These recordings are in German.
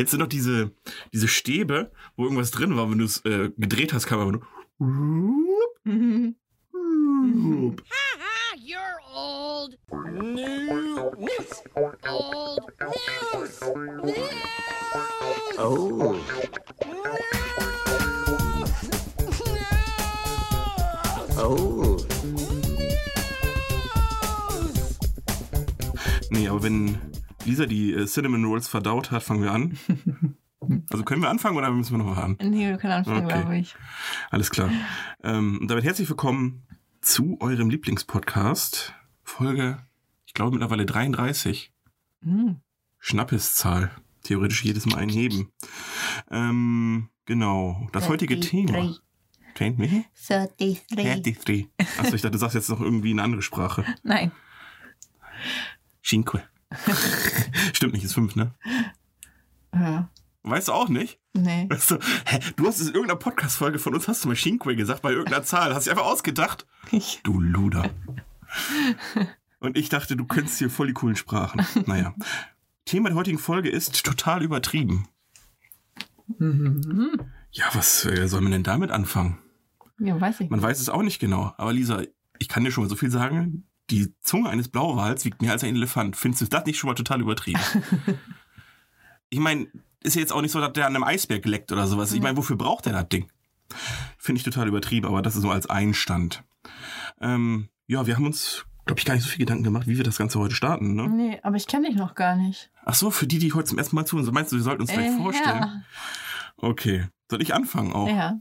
Kennst du noch diese, diese Stäbe, wo irgendwas drin war, wenn du es äh, gedreht hast, kam aber nur. Mhm. Haha, you're old. News. Old news. News. Oh. Oh. Nee, aber wenn Lisa die äh, Cinnamon Rolls verdaut hat, fangen wir an. Also können wir anfangen oder müssen wir noch warten? Nee, wir können anfangen, Okay. glaube ich. Alles klar. Ähm, und damit herzlich willkommen zu eurem Lieblingspodcast. Folge, ich glaube mittlerweile 33. Hm. Schnappeszahl. Theoretisch jedes Mal einheben. Ähm, genau. Das heutige Thema. Kennt mich? 33. 33. Achso, ich dachte, du sagst jetzt noch irgendwie eine andere Sprache. Nein. Cinque. Stimmt nicht, ist fünf, ne? Ja. Weißt du auch nicht? Nee. Weißt du, hä, du hast es in irgendeiner Podcast-Folge von uns, hast du mal Cinque gesagt, bei irgendeiner Zahl. Hast du einfach ausgedacht? Ich, Du Luder. Und ich dachte, du könntest hier voll die coolen Sprachen. Naja. Thema der heutigen Folge ist total übertrieben. Mhm. Ja, was äh, soll man denn damit anfangen? ja, weiß ich. Man weiß es auch nicht genau. Aber Lisa, ich kann dir schon mal so viel sagen. Die Zunge eines Blauwals wiegt mehr als ein Elefant. Findest du das nicht schon mal total übertrieben? ich meine, ist ja jetzt auch nicht so, dass der an einem Eisberg leckt oder sowas. Ich meine, wofür braucht der das Ding? Finde ich total übertrieben, aber das ist so als Einstand. Ähm, ja, wir haben uns, glaube ich, gar nicht so viel Gedanken gemacht, wie wir das Ganze heute starten. Ne? Nee, aber ich kenne dich noch gar nicht. Ach so, für die, die heute zum ersten Mal zuhören, meinst du, wir sollten uns vielleicht Äh, vorstellen? Okay. Soll ich anfangen auch? Ja. ja.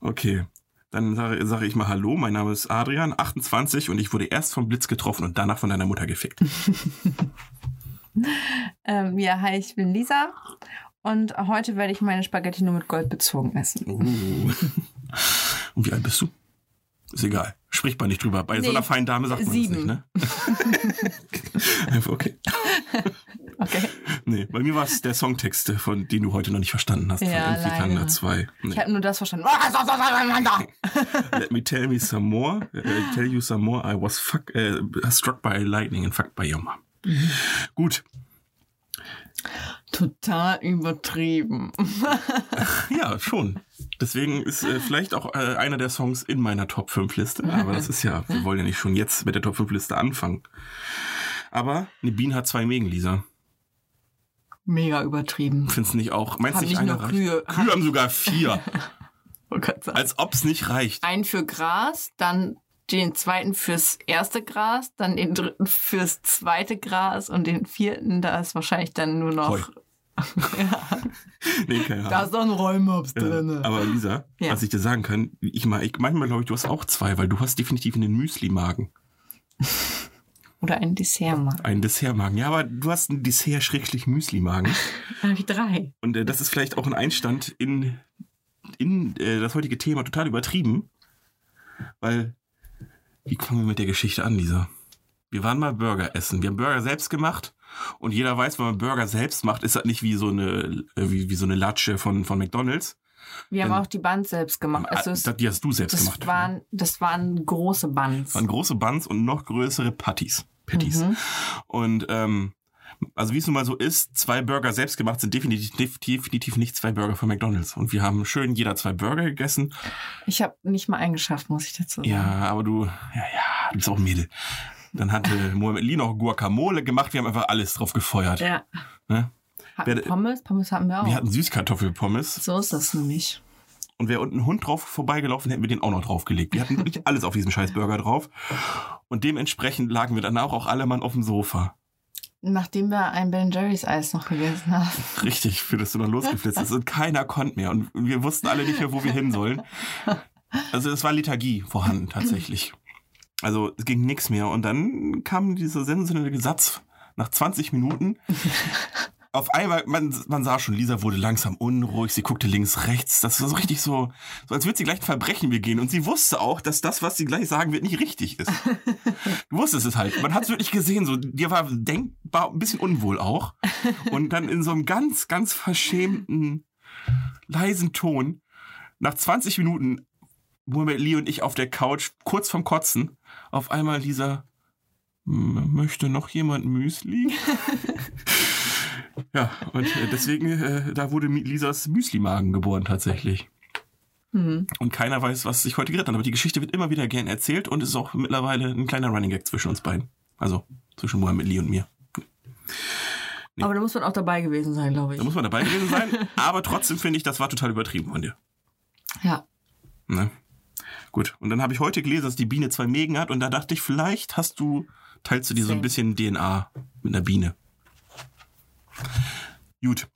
Okay. Dann sage, sage ich mal Hallo, mein Name ist Adrian, 28 und ich wurde erst vom Blitz getroffen und danach von deiner Mutter gefickt. Ähm, ja, hi, ich bin Lisa. Und heute werde ich meine Spaghetti nur mit Gold bezogen essen. Uh. Und wie alt bist du? Ist egal. Spricht man nicht drüber. Bei so Nee, einer feinen Dame sagt man sieben. das nicht, ne? Einfach okay. Okay. Nee, bei mir war es der Songtext, von den du heute noch nicht verstanden hast. Ja, von leider. 2. Ich Nee. habe nur das verstanden. Let me tell me some more. Uh, tell you some more. I was fuck, uh, struck by lightning and fucked by your mom. Mhm. Gut. Total übertrieben. Ja, schon. Deswegen ist äh, vielleicht auch äh, einer der Songs in meiner Top 5 Liste. Aber das ist ja, wir wollen ja nicht schon jetzt mit der Top 5 Liste anfangen. Aber eine Biene hat zwei Mägen, Lisa. Mega übertrieben. Findest du nicht auch? Meinst du nicht einer reicht? Kühe. Kühe haben sogar vier. Oh Gott als ob's nicht reicht. Einen für Gras, dann den zweiten fürs erste Gras, dann den dritten fürs zweite Gras und den vierten, da ist wahrscheinlich dann nur noch. Heu. Nee, keine Da Ahnung. ist noch ein Räumops Ja, drin. aber Lisa, Ja. was ich dir sagen kann, ich, mal, ich manchmal glaube ich, du hast auch zwei, weil du hast definitiv einen Müsli-Magen. Oder ein Dessert mal. Einen Dessertmagen. Ja, aber du hast einen Dessert-Müsli-Magen. Da habe ich drei. Und äh, das ist vielleicht auch ein Einstand in, in äh, das heutige Thema total übertrieben. Weil, wie fangen wir mit der Geschichte an, Lisa? Wir waren mal Burger essen. Wir haben Burger selbst gemacht. Und jeder weiß, wenn man Burger selbst macht, ist das nicht wie so eine, äh, wie, wie so eine Latsche von, von McDonalds. Wir haben auch die Buns selbst gemacht. Also es, Ah, die hast du selbst das, gemacht. waren, das waren große Buns. Das waren große Buns und noch größere Patties. Patties. Mhm. Und ähm, also wie es nun mal so ist, zwei Burger selbst gemacht sind definitiv, definitiv nicht zwei Burger von McDonalds. Und wir haben schön jeder zwei Burger gegessen. Ich habe nicht mal eingeschafft, muss ich dazu sagen. Ja, aber du, ja, ja, du bist auch ein Mädel. Dann hatte Mohamed Lee noch Guacamole gemacht. Wir haben einfach alles drauf gefeuert. Ja. Ne? Hatten Wer- wir Pommes? Pommes hatten wir auch. Wir hatten Süßkartoffelpommes. so ist das nämlich. Und wäre unten ein Hund drauf vorbeigelaufen, hätten wir den auch noch draufgelegt. Wir hatten wirklich alles auf diesem scheiß Burger drauf. Und dementsprechend lagen wir danach auch alle Mann auf dem Sofa. Nachdem wir ein Ben Jerry's Eis noch gegessen haben. Richtig, für das du dann losgeflitzt bist. Und keiner konnte mehr. Und wir wussten alle nicht mehr, wo wir hin sollen. Also es war Lethargie vorhanden tatsächlich. Also es ging nichts mehr. Und dann kam dieser sensationelle Satz nach 20 Minuten. Auf einmal, man, man sah schon, Lisa wurde langsam unruhig, sie guckte links, rechts. Das war so richtig so, so als würde sie gleich ein Verbrechen begehen. Und sie wusste auch, dass das, was sie gleich sagen wird, nicht richtig ist. Du wusstest es halt. Man hat es wirklich gesehen. So, dir war denkbar ein bisschen unwohl auch. Und dann in so einem ganz, ganz verschämten, leisen Ton, nach 20 Minuten, Mohamed Lee und ich auf der Couch, kurz vorm Kotzen, auf einmal Lisa, "M- möchte noch jemand Müsli? Ja, und äh, deswegen, äh, da wurde Lisas Müslimagen geboren tatsächlich. Mhm. Und keiner weiß, was sich heute geritten hat. Aber die Geschichte wird immer wieder gern erzählt und ist auch mittlerweile ein kleiner Running Gag zwischen uns beiden. Also zwischen Mohammed Lee und mir. Nee. Aber da muss man auch dabei gewesen sein, glaube ich. Da muss man dabei gewesen sein. aber trotzdem finde ich, das war total übertrieben von dir. Ja. Ne? Gut. Und dann habe ich heute gelesen, dass die Biene zwei Mägen hat und da dachte ich, vielleicht hast du, teilst du dir so ein Same. bisschen DNA mit einer Biene. Gut.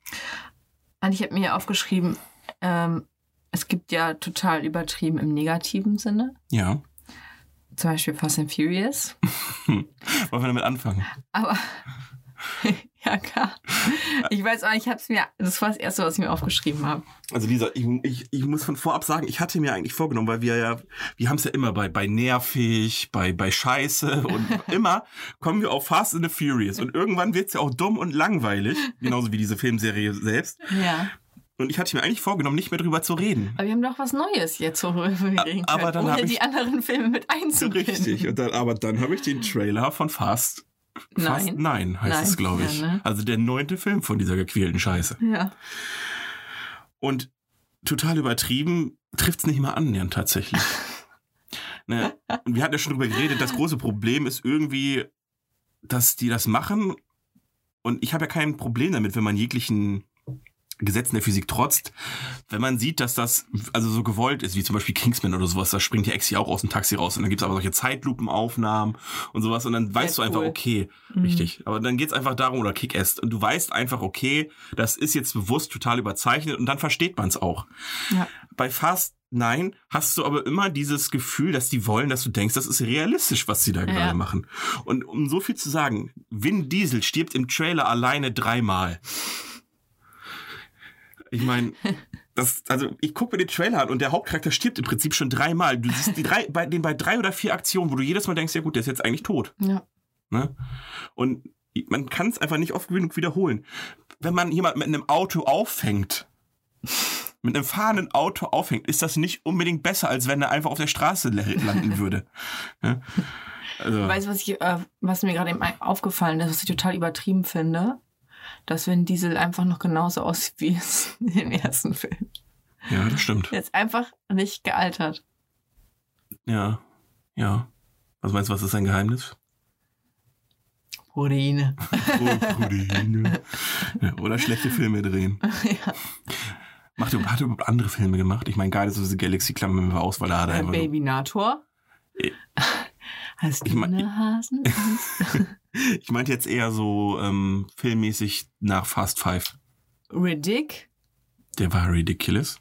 Und ich habe mir aufgeschrieben, ähm, es gibt ja total übertrieben im negativen Sinne. Ja. Zum Beispiel Fast and Furious. Wollen wir damit anfangen? Aber ja, klar. Ich weiß auch, ich habe es mir, das war das Erste, was ich mir aufgeschrieben habe. Also Lisa, ich, ich, ich muss von vorab sagen, ich hatte mir eigentlich vorgenommen, weil wir ja, wir haben es ja immer bei, bei nervig, bei, bei Scheiße und immer kommen wir auf Fast and the Furious und irgendwann wird's ja auch dumm und langweilig, genauso wie diese Filmserie selbst. Ja. Und ich hatte mir eigentlich vorgenommen, nicht mehr drüber zu reden. Aber wir haben doch was Neues jetzt, worüber wir reden können, aber dann ohne ich- die anderen Filme mit einzubinden. Richtig. Und dann, aber dann habe ich den Trailer von Fast. Fast Nein. Nein heißt Nein. es, glaube ich. Ja, ne? Also der neunte Film von dieser gequälten Scheiße. Ja. Und total übertrieben trifft's nicht mal annähernd tatsächlich. ne? Und wir hatten ja schon drüber geredet, das große Problem ist irgendwie, dass die das machen. Und ich habe ja kein Problem damit, wenn man jeglichen Gesetzen der Physik trotzt, wenn man sieht, dass das also so gewollt ist, wie zum Beispiel Kingsman oder sowas, da springt die Ex ja auch aus dem Taxi raus und dann gibt's aber solche Zeitlupenaufnahmen und sowas und dann weißt du einfach, okay, Mhm. richtig. Aber dann geht's einfach darum, oder Kick-Ass, und du weißt einfach, okay, das ist jetzt bewusst total überzeichnet und dann versteht man's auch. Ja. Bei Fast Nein hast du aber immer dieses Gefühl, dass die wollen, dass du denkst, das ist realistisch, was sie da gerade Ja. machen. Und um so viel zu sagen, Vin Diesel stirbt im Trailer alleine dreimal. Ich meine, das, also ich gucke mir den Trailer an und der Hauptcharakter stirbt im Prinzip schon dreimal. Du siehst die drei, bei den bei drei oder vier Aktionen, wo du jedes Mal denkst, ja gut, der ist jetzt eigentlich tot. Ja. Ne? Und man kann es einfach nicht oft genug wiederholen. Wenn man jemand mit einem Auto auffängt, mit einem fahrenden Auto auffängt, ist das nicht unbedingt besser, als wenn er einfach auf der Straße landen würde. Ja? Also, Weißt du, was, ich, äh, was mir gerade eben aufgefallen ist, was ich total übertrieben finde? Dass Vin Diesel einfach noch genauso aussieht wie es in dem ersten Film. ja, das stimmt. Ist einfach nicht gealtert. Ja, ja. Was meinst du, was ist sein Geheimnis? Proteine. Oh, Proteine. ja, oder schlechte Filme drehen. ja. Macht er, hat er überhaupt andere Filme gemacht? Ich meine, Guardians of the Galaxy klammern wir aus, weil da hat er Äh, einfach Baby Nator. Eh. Hast Ich du mein- eine Hasen? Ich meinte jetzt eher so ähm, filmmäßig nach Fast Five. Riddick? Der war ridiculous.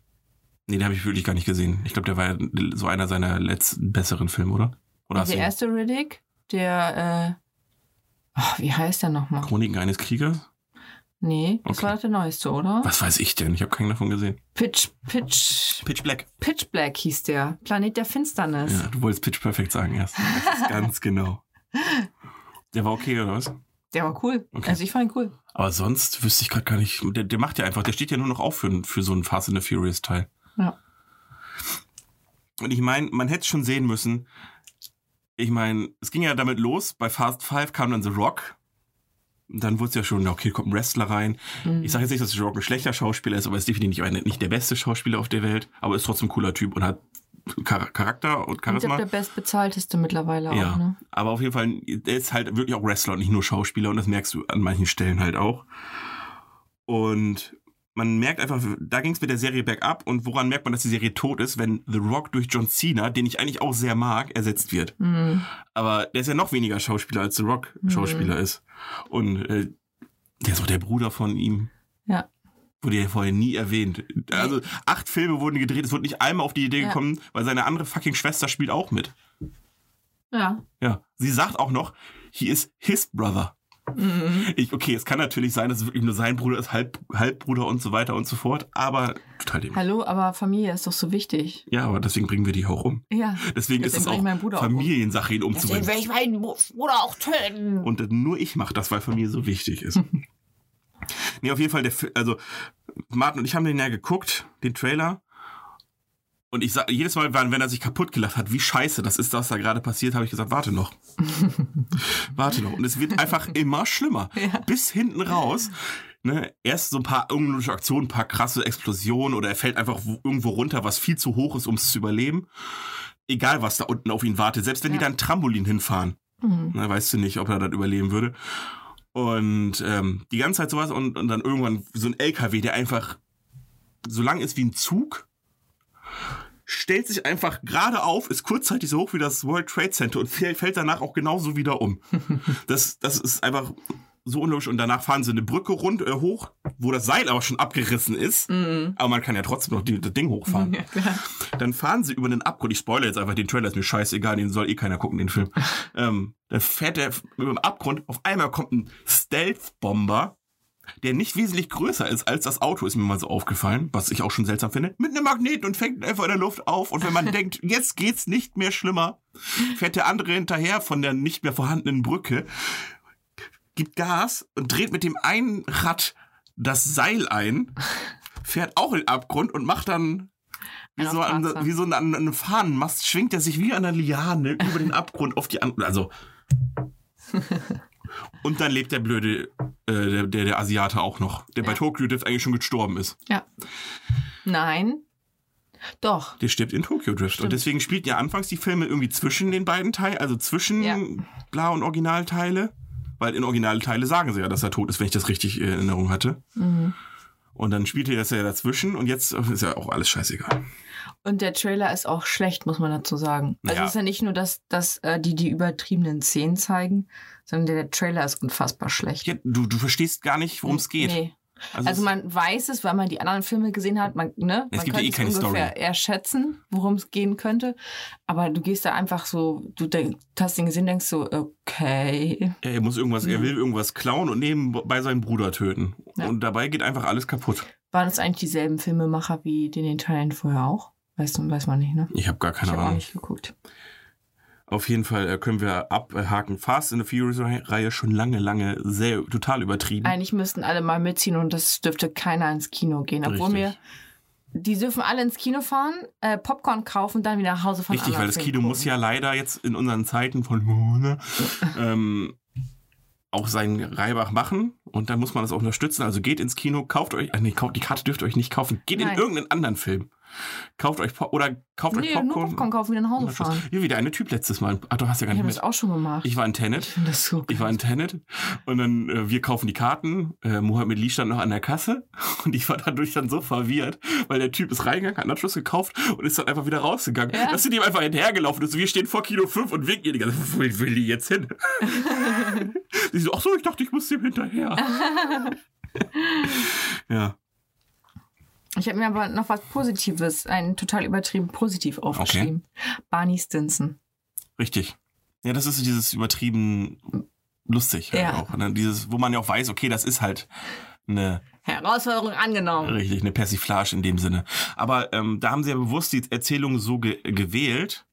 Nee, den habe ich wirklich gar nicht gesehen. Ich glaube, der war so einer seiner letzten besseren Filme, oder? Oder Der erste Riddick? Der, äh, ach, wie heißt der nochmal? Chroniken eines Kriegers? Nee, das Okay. war der neueste, oder? Was weiß ich denn? Ich habe keinen davon gesehen. Pitch, Pitch, Pitch Black. Pitch Black hieß der. Planet der Finsternis. Ja, du wolltest Pitch Perfect sagen erst. Das ist ganz genau. Der war okay, oder was? Der war cool. Okay. Also ich fand ihn cool. Aber sonst wüsste ich gerade gar nicht. Der, der macht ja einfach, der steht ja nur noch auf für, für so einen Fast and the Furious Teil. Ja. Und ich meine, man hätte es schon sehen müssen. Ich meine, es ging ja damit los. Bei Fast Five kam dann The Rock. Und dann wurde es ja schon, okay, kommt ein Wrestler rein. Mhm. Ich sage jetzt nicht, dass The Rock ein schlechter Schauspieler ist, aber er ist definitiv nicht, der beste Schauspieler auf der Welt. Aber ist trotzdem ein cooler Typ und hat Charakter und Charisma. der bestbezahlteste mittlerweile Ja, auch, ne? aber auf jeden Fall, der ist halt wirklich auch Wrestler und nicht nur Schauspieler und das merkst du an manchen Stellen halt auch. Und man merkt einfach, da ging es mit der Serie bergab und woran merkt man, dass die Serie tot ist, wenn The Rock durch John Cena, den ich eigentlich auch sehr mag, ersetzt wird. Mhm. Aber der ist ja noch weniger Schauspieler als The Rock Schauspieler ist. Und äh, der ist auch der Bruder von ihm. Ja. Wurde ja vorher nie erwähnt. Also acht Filme wurden gedreht, es wurde nicht einmal auf die Idee Ja. gekommen, weil seine andere fucking Schwester spielt auch mit. Ja. Ja, sie sagt auch noch, he is his brother. Mhm. Ich, okay, es kann natürlich sein, dass es wirklich nur sein Bruder ist, Halb, Halbbruder und so weiter und so fort, aber total dem. Hallo, aber Familie ist doch so wichtig. Ja, aber deswegen bringen wir die auch um. Ja. Deswegen, ist Deswegen es auch. Familiensache, ihn umzubringen. ich meinen Bruder auch töten. Und nur ich mache das, weil Familie so wichtig ist. nee, auf jeden Fall, der, also Martin und ich haben den ja geguckt, den Trailer. Und ich sag, jedes Mal, wenn er sich kaputt gelacht hat, wie scheiße das ist, was da gerade passiert, habe ich gesagt, warte noch. warte noch. Und es wird einfach immer schlimmer. Ja. Bis hinten raus. ne, erst so ein paar ungewöhnliche Aktionen, ein paar krasse Explosionen oder er fällt einfach wo- irgendwo runter, was viel zu hoch ist, um es zu überleben. Egal, was da unten auf ihn wartet. Selbst wenn die Ja. da ein Trampolin hinfahren, Mhm. ne, weißt du nicht, ob er das überleben würde. Und ähm, die ganze Zeit sowas und, und dann irgendwann so ein LKW, der einfach so lang ist wie ein Zug, stellt sich einfach gerade auf, ist kurzzeitig so hoch wie das World Trade Center und fällt, danach auch genauso wieder um. Das, das ist einfach so unlogisch. Und danach fahren sie eine Brücke rund äh, hoch, wo das Seil aber schon abgerissen ist. Aber man kann ja trotzdem noch die, das Ding hochfahren. Ja. Dann fahren sie über den Abgrund. Ich spoilere jetzt einfach den Trailer, ist mir scheißegal, den soll eh keiner gucken, den Film. ähm, dann fährt er über den Abgrund. Auf einmal kommt ein Stealth-Bomber, der nicht wesentlich größer ist als das Auto, ist mir mal so aufgefallen, was ich auch schon seltsam finde, mit einem Magnet und fängt einfach in der Luft auf. Und wenn man denkt, jetzt geht's nicht mehr schlimmer, fährt der andere hinterher von der nicht mehr vorhandenen Brücke, gibt Gas und dreht mit dem einen Rad das Seil ein, fährt auch in den Abgrund und macht dann wie so, an, wie so an einem Fahnenmast schwingt er sich wie an einer Liane über den Abgrund auf die andere. Also. Und dann lebt der blöde, äh, der, der, der Asiate auch noch, der bei Ja. Tokyo Drift eigentlich schon gestorben ist. ja. Nein. Doch. Der stirbt in Tokyo Drift. Und Stimmt. deswegen spielten ja anfangs die Filme irgendwie zwischen den beiden Teilen, also zwischen Ja. Bla und Originalteile. Weil in Originalteile sagen sie ja, dass er tot ist, wenn ich das richtig in Erinnerung hatte. Mhm. Und dann spielte er das ja dazwischen und jetzt ist ja auch alles scheißegal. Und der Trailer ist auch schlecht, muss man dazu sagen. Also Ja. es ist ja nicht nur, dass, dass äh, die die übertriebenen Szenen zeigen, sondern der, der Trailer ist unfassbar schlecht. Ja, du, du verstehst gar nicht, worum es geht. Nee. Also, Also man weiß es, weil man die anderen Filme gesehen hat. Man, ne? Es man gibt ja eh keine ungefähr Story. erschätzen, worum es gehen könnte. Aber du gehst da einfach so, du denk, hast den gesehen, denkst so, okay. Ja, er muss irgendwas, er Mhm. will irgendwas klauen und nebenbei seinen Bruder töten. Ja. Und dabei geht einfach alles kaputt. Waren es eigentlich dieselben Filmemacher wie den in Teilen vorher auch? Weißt du, weiß man nicht, ne? Ich habe gar Ich keine habe auch Ahnung. nicht geguckt. Auf jeden Fall äh, können wir abhaken. Fast in the Furious-Reihe schon lange, lange sehr total übertrieben. Eigentlich müssten alle mal mitziehen und das dürfte keiner ins Kino gehen. Obwohl Richtig. mir, die dürfen alle ins Kino fahren, äh, Popcorn kaufen, dann wieder nach Hause fahren. Richtig, weil das Kino muss ja leider jetzt in unseren Zeiten von ähm, auch seinen Reibach machen und dann muss man das auch unterstützen. Also geht ins Kino, kauft euch, äh, nee, kauft, die Karte dürft ihr euch nicht kaufen. Geht in Nein. irgendeinen anderen Film. Kauft euch Pop oder kauft Nee, euch nur Popcorn. Popcorn kaufen, wieder nach Hause fahren. Wie wie der eine Typ letztes Mal. Ach, du hast ja gar Ich nicht habe mit. das auch schon gemacht. Ich war in Ich Tenet. finde das so Ich war in Tenet und dann äh, wir kaufen die Karten. Äh, Mohammed Lee stand noch an der Kasse und ich war dadurch dann so verwirrt, weil der Typ ist reingegangen, hat Nachschluss gekauft und ist dann einfach wieder rausgegangen. Ja. Das sind ihm einfach hinterhergelaufen. Also wir stehen vor Kino 5 und winken ihr die ganze Zeit, wo will die jetzt hin? Sie so, ach so, ich dachte, ich muss dem hinterher. ja, Ich habe mir aber noch was Positives, ein total übertrieben positiv aufgeschrieben. Barney Stinson. richtig. Ja, das ist dieses übertrieben lustig halt Ja. auch. Ne? Dieses, wo man ja auch weiß, okay, das ist halt eine Herausforderung angenommen. Richtig, eine Persiflage in dem Sinne. Aber ähm, da haben sie ja bewusst die Erzählung so ge gewählt,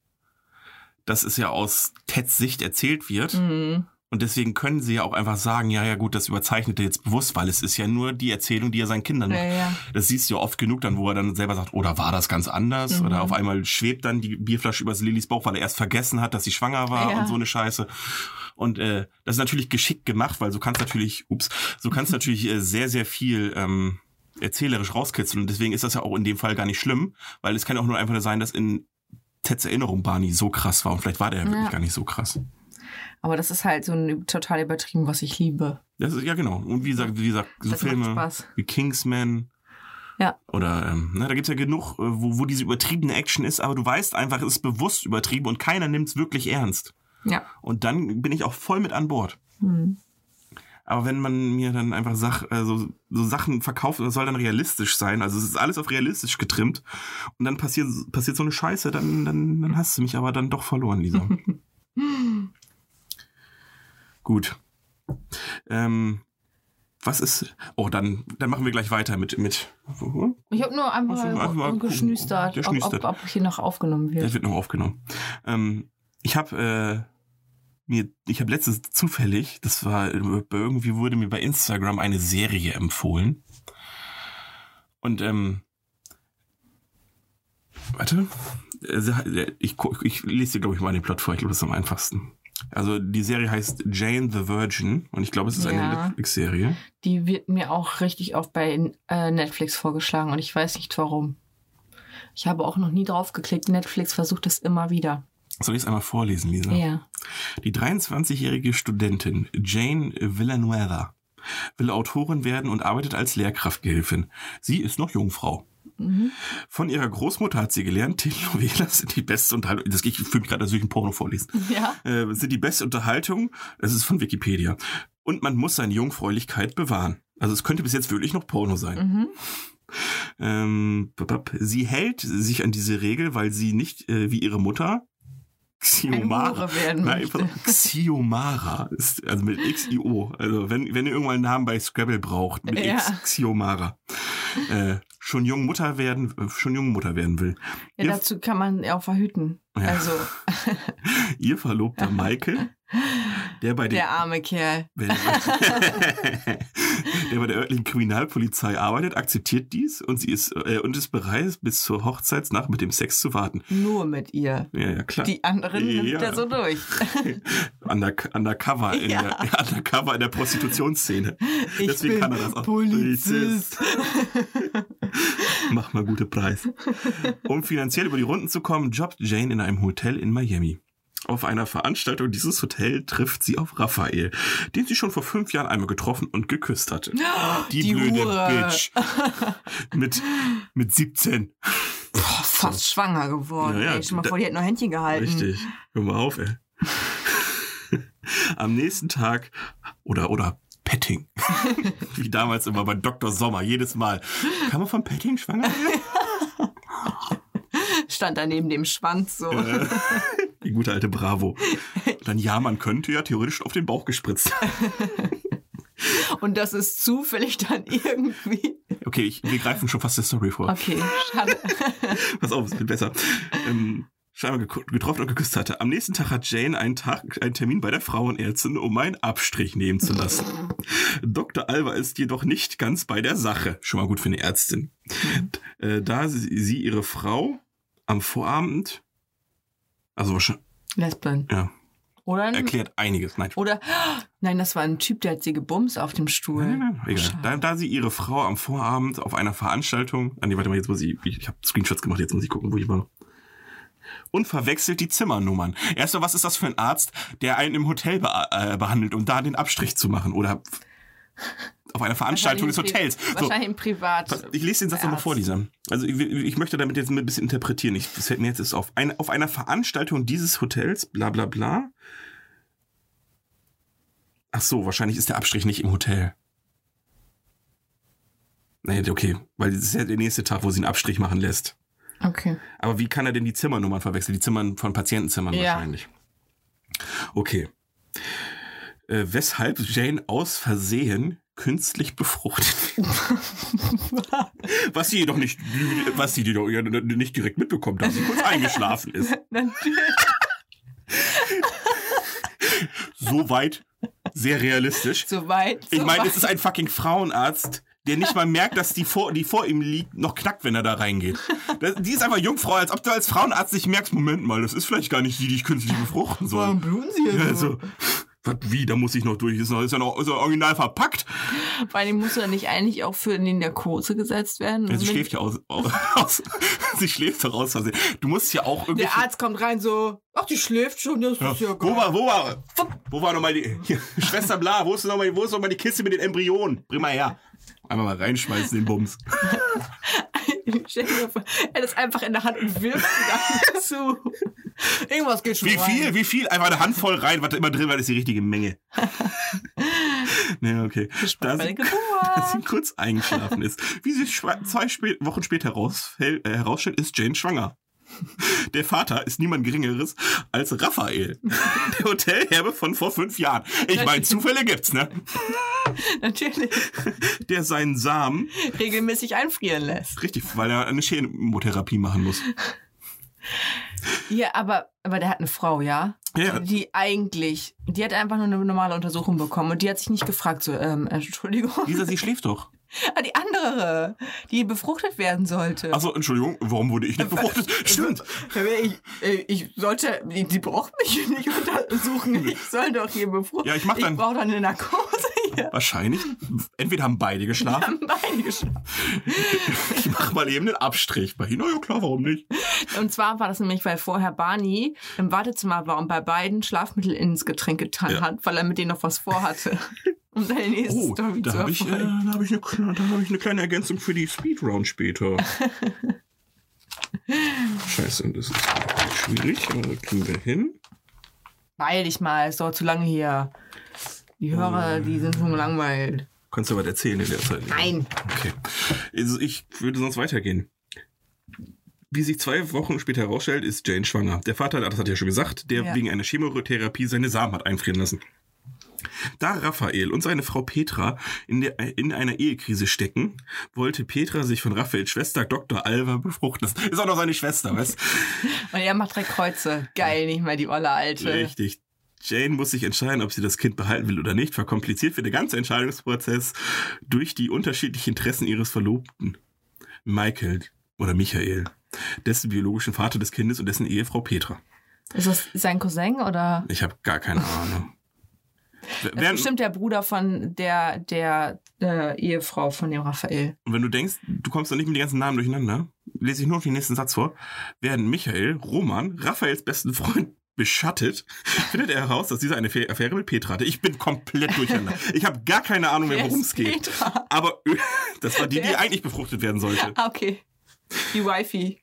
dass es ja aus Teds Sicht erzählt wird. Mhm. Und deswegen können sie ja auch einfach sagen, ja, ja gut, das überzeichnet er jetzt bewusst, weil es ist ja nur die Erzählung, die er seinen Kindern macht. Ja, ja. Das siehst du ja oft genug dann, wo er dann selber sagt, oder war das ganz anders? Mhm. Oder auf einmal schwebt dann die Bierflasche übers Lillys Bauch, weil er erst vergessen hat, dass sie schwanger war Ja. und so eine Scheiße. Und äh, das ist natürlich geschickt gemacht, weil so kannst natürlich, ups, so kannst natürlich äh, sehr, sehr viel ähm, erzählerisch rauskitzeln. Und deswegen ist das ja auch in dem Fall gar nicht schlimm, weil es kann auch nur einfach nur sein, dass in Teds Erinnerung Barney so krass war. Und vielleicht war der ja wirklich gar nicht so krass. Aber das ist halt so ein total übertrieben, was ich liebe. Das ist, ja, genau. Und wie gesagt, wie gesagt so Das Filme wie Kingsman. Ja. Oder, ähm, ne, da gibt's ja genug, äh, wo, wo diese übertriebene Action ist, aber du weißt einfach, es ist bewusst übertrieben und keiner nimmt's wirklich ernst. Ja. Und dann bin ich auch voll mit an Bord. Mhm. Aber wenn man mir dann einfach Sach, äh, so, so Sachen verkauft, das soll dann realistisch sein, also es ist alles auf realistisch getrimmt und dann passiert, passiert so eine Scheiße, dann, dann, dann hast du mich aber dann doch verloren, Lisa. Gut. Ähm, was ist. Oh, dann, dann machen wir gleich weiter mit. mit Ich habe nur einmal Ach so, einfach mal gucken. geschnüstert, Der ob, ob, ob hier noch aufgenommen Der wird. wird noch aufgenommen. Ähm, ich habe äh, mir, ich habe letztens zufällig, das war irgendwie wurde mir bei Instagram eine Serie empfohlen. Und ähm, warte, Äh, sie- ich, ich lese dir glaube ich mal den Plot vor. Ich glaube, das ist am einfachsten. Also die Serie heißt Jane the Virgin und ich glaube, es ist eine Ja. Netflix-Serie. Die wird mir auch richtig oft bei äh, Netflix vorgeschlagen und ich weiß nicht warum. Ich habe auch noch nie drauf geklickt. Netflix versucht es immer wieder. Soll ich es einmal vorlesen, Lisa? Ja. Die 23-jährige Studentin Jane Villanueva will Autorin werden und arbeitet als Lehrkraftgehilfin. Sie ist noch Jungfrau. Mhm. Von ihrer Großmutter hat sie gelernt, Telenovelas sind die beste Unterhaltung. Das ich fühle mich gerade, als würde ich ein Porno vorlesen. Ja. Äh, sind die beste Unterhaltung. Es ist von Wikipedia. Und man muss seine Jungfräulichkeit bewahren. Also es könnte bis jetzt wirklich noch Porno sein. Mhm. Ähm, sie hält sich an diese Regel, weil sie nicht äh, wie ihre Mutter Xiomara. Nein, Xiomara ist also mit X-I-O. Also wenn, wenn ihr irgendwann einen Namen bei Scrabble braucht, mit Ja. X, Xiomara. Äh, schon jung Mutter werden, äh, schon jung Mutter werden will. Ja, Ihr, dazu kann man ja auch verhüten. Ja. Also ihr Verlobter Michael, der bei den der arme Kerl. Der bei der örtlichen Kriminalpolizei arbeitet, akzeptiert dies und sie ist äh, und ist bereit, bis zur Hochzeitsnacht mit dem Sex zu warten. Nur mit ihr. Ja, ja, klar. Die anderen nimmt Ja. er so durch. Under, undercover, in Ja. der, undercover in der Prostitutionsszene. Ich Deswegen bin kann er das auch. Polizist. Mach mal gute Preis. Um finanziell über die Runden zu kommen, jobbt Jane in einem Hotel in Miami. Auf einer Veranstaltung dieses Hotel trifft sie auf Raphael, den sie schon vor fünf Jahren einmal getroffen und geküsst hatte. Die, Die blöde Hure. Bitch. Mit, mit 17. Boah, fast schwanger geworden. Ja, ja, ey, stell mal da- vor, die hat nur Händchen gehalten. Richtig. Hör mal auf, ey. Am nächsten Tag oder oder Petting. Wie damals immer bei Dr. Sommer, jedes Mal. Kann man von Petting schwanger werden? Stand da neben dem Schwanz so. Äh, Die gute alte Bravo. Dann ja, man könnte ja theoretisch auf den Bauch gespritzt. Und das ist zufällig dann irgendwie. Okay, ich, wir greifen schon fast der Story vor. Okay, schade. Pass auf, es wird besser. Ähm, scheinbar getroffen und geküsst hatte. Am nächsten Tag hat Jane einen, Tag, einen Termin bei der Frauenärztin, um einen Abstrich nehmen zu lassen. Dr. Alba ist jedoch nicht ganz bei der Sache. Schon mal gut für eine Ärztin. Äh, da sie, ihre Frau am Vorabend, also wahrscheinlich, Lesben. ja, Oder? ein- erklärt einiges. Nein, Oder, nein, das war ein Typ, der hat sie gebumst auf dem Stuhl. Nein, nein, nein, egal. Da, da sie ihre Frau am Vorabend auf einer Veranstaltung, ah, nee, warte mal, jetzt muss ich, ich, ich habe Screenshots gemacht, jetzt muss ich gucken, wo ich war. Und verwechselt die Zimmernummern. Erstmal, was ist das für ein Arzt, der einen im Hotel be äh, behandelt, um da den Abstrich zu machen? Oder auf einer Veranstaltung des Wahrscheinlich Hotels. ein Pri- So, Wahrscheinlich ein Privat. ich lese den Satz nochmal vor, Lisa. Also ich, ich möchte damit jetzt ein bisschen interpretieren. Ich, das fällt mir jetzt erst auf. Ein, auf einer Veranstaltung dieses Hotels, bla bla bla. Ach so, wahrscheinlich ist der Abstrich nicht im Hotel. Nee, okay, weil das ist ja der nächste Tag, wo sie einen Abstrich machen lässt. Okay. Aber wie kann er denn die Zimmernummern verwechseln? Die Zimmern von Patientenzimmern Ja. wahrscheinlich. Okay. Äh, weshalb Jane aus Versehen künstlich befruchtet. was sie jedoch nicht, was sie jedoch nicht direkt mitbekommt, da sie kurz eingeschlafen ist. Soweit sehr realistisch. Soweit. Ich meine, es ist ein fucking Frauenarzt, der nicht mal merkt, dass die vor, die vor ihm liegt, noch knackt, wenn er da reingeht. Das, die ist einfach Jungfrau, als ob du als Frauenarzt nicht merkst, Moment mal, das ist vielleicht gar nicht die, die ich künstlich befruchten soll. Warum bluten sie hier Ja, so? Was, wie, da muss ich noch durch. Ist, noch, ist ja noch ist ja original verpackt. Vor allem muss er nicht eigentlich auch für in die Narkose gesetzt werden? Ja, sie schläft ja aus. aus sie schläft doch aus Versehen. Du musst ja auch irgendwie. Der Arzt kommt rein so, ach, die schläft schon, das Ja, ist ja wo geil. war, wo war, wo war nochmal die, hier, Schwester Bla, wo ist nochmal, wo ist noch mal die Kiste mit den Embryonen? Bring mal her. Einmal mal reinschmeißen, den Bums. Er es einfach in der Hand und wirft sie dann zu. Irgendwas geht schon Wie rein. viel, wie viel? Einfach eine Handvoll rein, was da immer drin war, ist die richtige Menge. ne, okay. Da sie, dass sie kurz eingeschlafen ist. Wie sich zwei Wochen später äh, herausstellt, ist Jane schwanger. Der Vater ist niemand Geringeres als Raphael, der Hotelherbe von vor fünf Jahren. Ich meine, Zufälle gibt's, ne? Natürlich Der seinen Samen, regelmäßig einfrieren lässt. richtig, weil er eine Chemotherapie machen muss. Ja, aber, aber der hat eine Frau, ja? Ja. Die eigentlich, die hat einfach nur eine normale Untersuchung bekommen und die hat sich nicht gefragt, so, ähm, Entschuldigung. Lisa, sie schläft doch. Ah, die andere, die befruchtet werden sollte. Achso, Entschuldigung, warum wurde ich nicht befruchtet? Stimmt. Ich, äh, ich sollte, die braucht mich nicht untersuchen. Ich soll doch hier befruchten. Ja, ich mach dann- Ich brauche dann eine Narkose hier. Wahrscheinlich. Entweder haben beide geschlafen. Haben beide geschlafen. Ich mach mal eben einen Abstrich bei ihnen. Na ja, klar, warum nicht? Und zwar war das nämlich, weil vorher Barney im Wartezimmer war und bei beiden Schlafmittel ins Getränk getan Ja. hat, weil er mit denen noch was vorhatte. Um seine nächste Oh, Story da zu habe ich, äh, da hab ich, eine da hab ich eine kleine Ergänzung für die Speedround später. Scheiße, das ist schwierig, aber das kriegen wir hin. Beeil dich mal, es dauert zu lange hier. Die Hörer, die sind schon gelangweilt. Kannst du was erzählen in der Zeit? Nein. Okay. Also ich würde sonst weitergehen. Wie sich zwei Wochen später herausstellt, ist Jane schwanger. Der Vater, das hat er ja schon gesagt, der Ja. wegen einer Chemotherapie seine Samen hat einfrieren lassen. Da Raphael und seine Frau Petra in, der, in einer Ehekrise stecken, wollte Petra sich von Raphaels Schwester Dr. Alva befruchten lassen. Ist auch noch seine Schwester, weißt Und er macht drei Kreuze. Geil, nicht mehr die olle Alte. Richtig. Jane muss sich entscheiden, ob sie das Kind behalten will oder nicht. Verkompliziert wird der ganze Entscheidungsprozess durch die unterschiedlichen Interessen ihres Verlobten. Michael oder Michael, dessen biologischen Vater des Kindes und dessen Ehefrau Petra. Ist das sein Cousin oder? Ich habe gar keine Ahnung. Das ist Während, bestimmt der Bruder von der, der äh, Ehefrau von dem Raphael. wenn du denkst, du kommst doch nicht mit den ganzen Namen durcheinander, lese ich nur noch den nächsten Satz vor. Während Michael, Roman, Raphaels besten Freund, beschattet, findet er heraus, dass dieser eine Affä- Affäre mit Petra hatte. Ich bin komplett durcheinander. Ich habe gar keine Ahnung mehr, Wer worum ist es geht. Petra? Aber das war die, die Wer? eigentlich befruchtet werden sollte. Ah, okay. Die Wifi.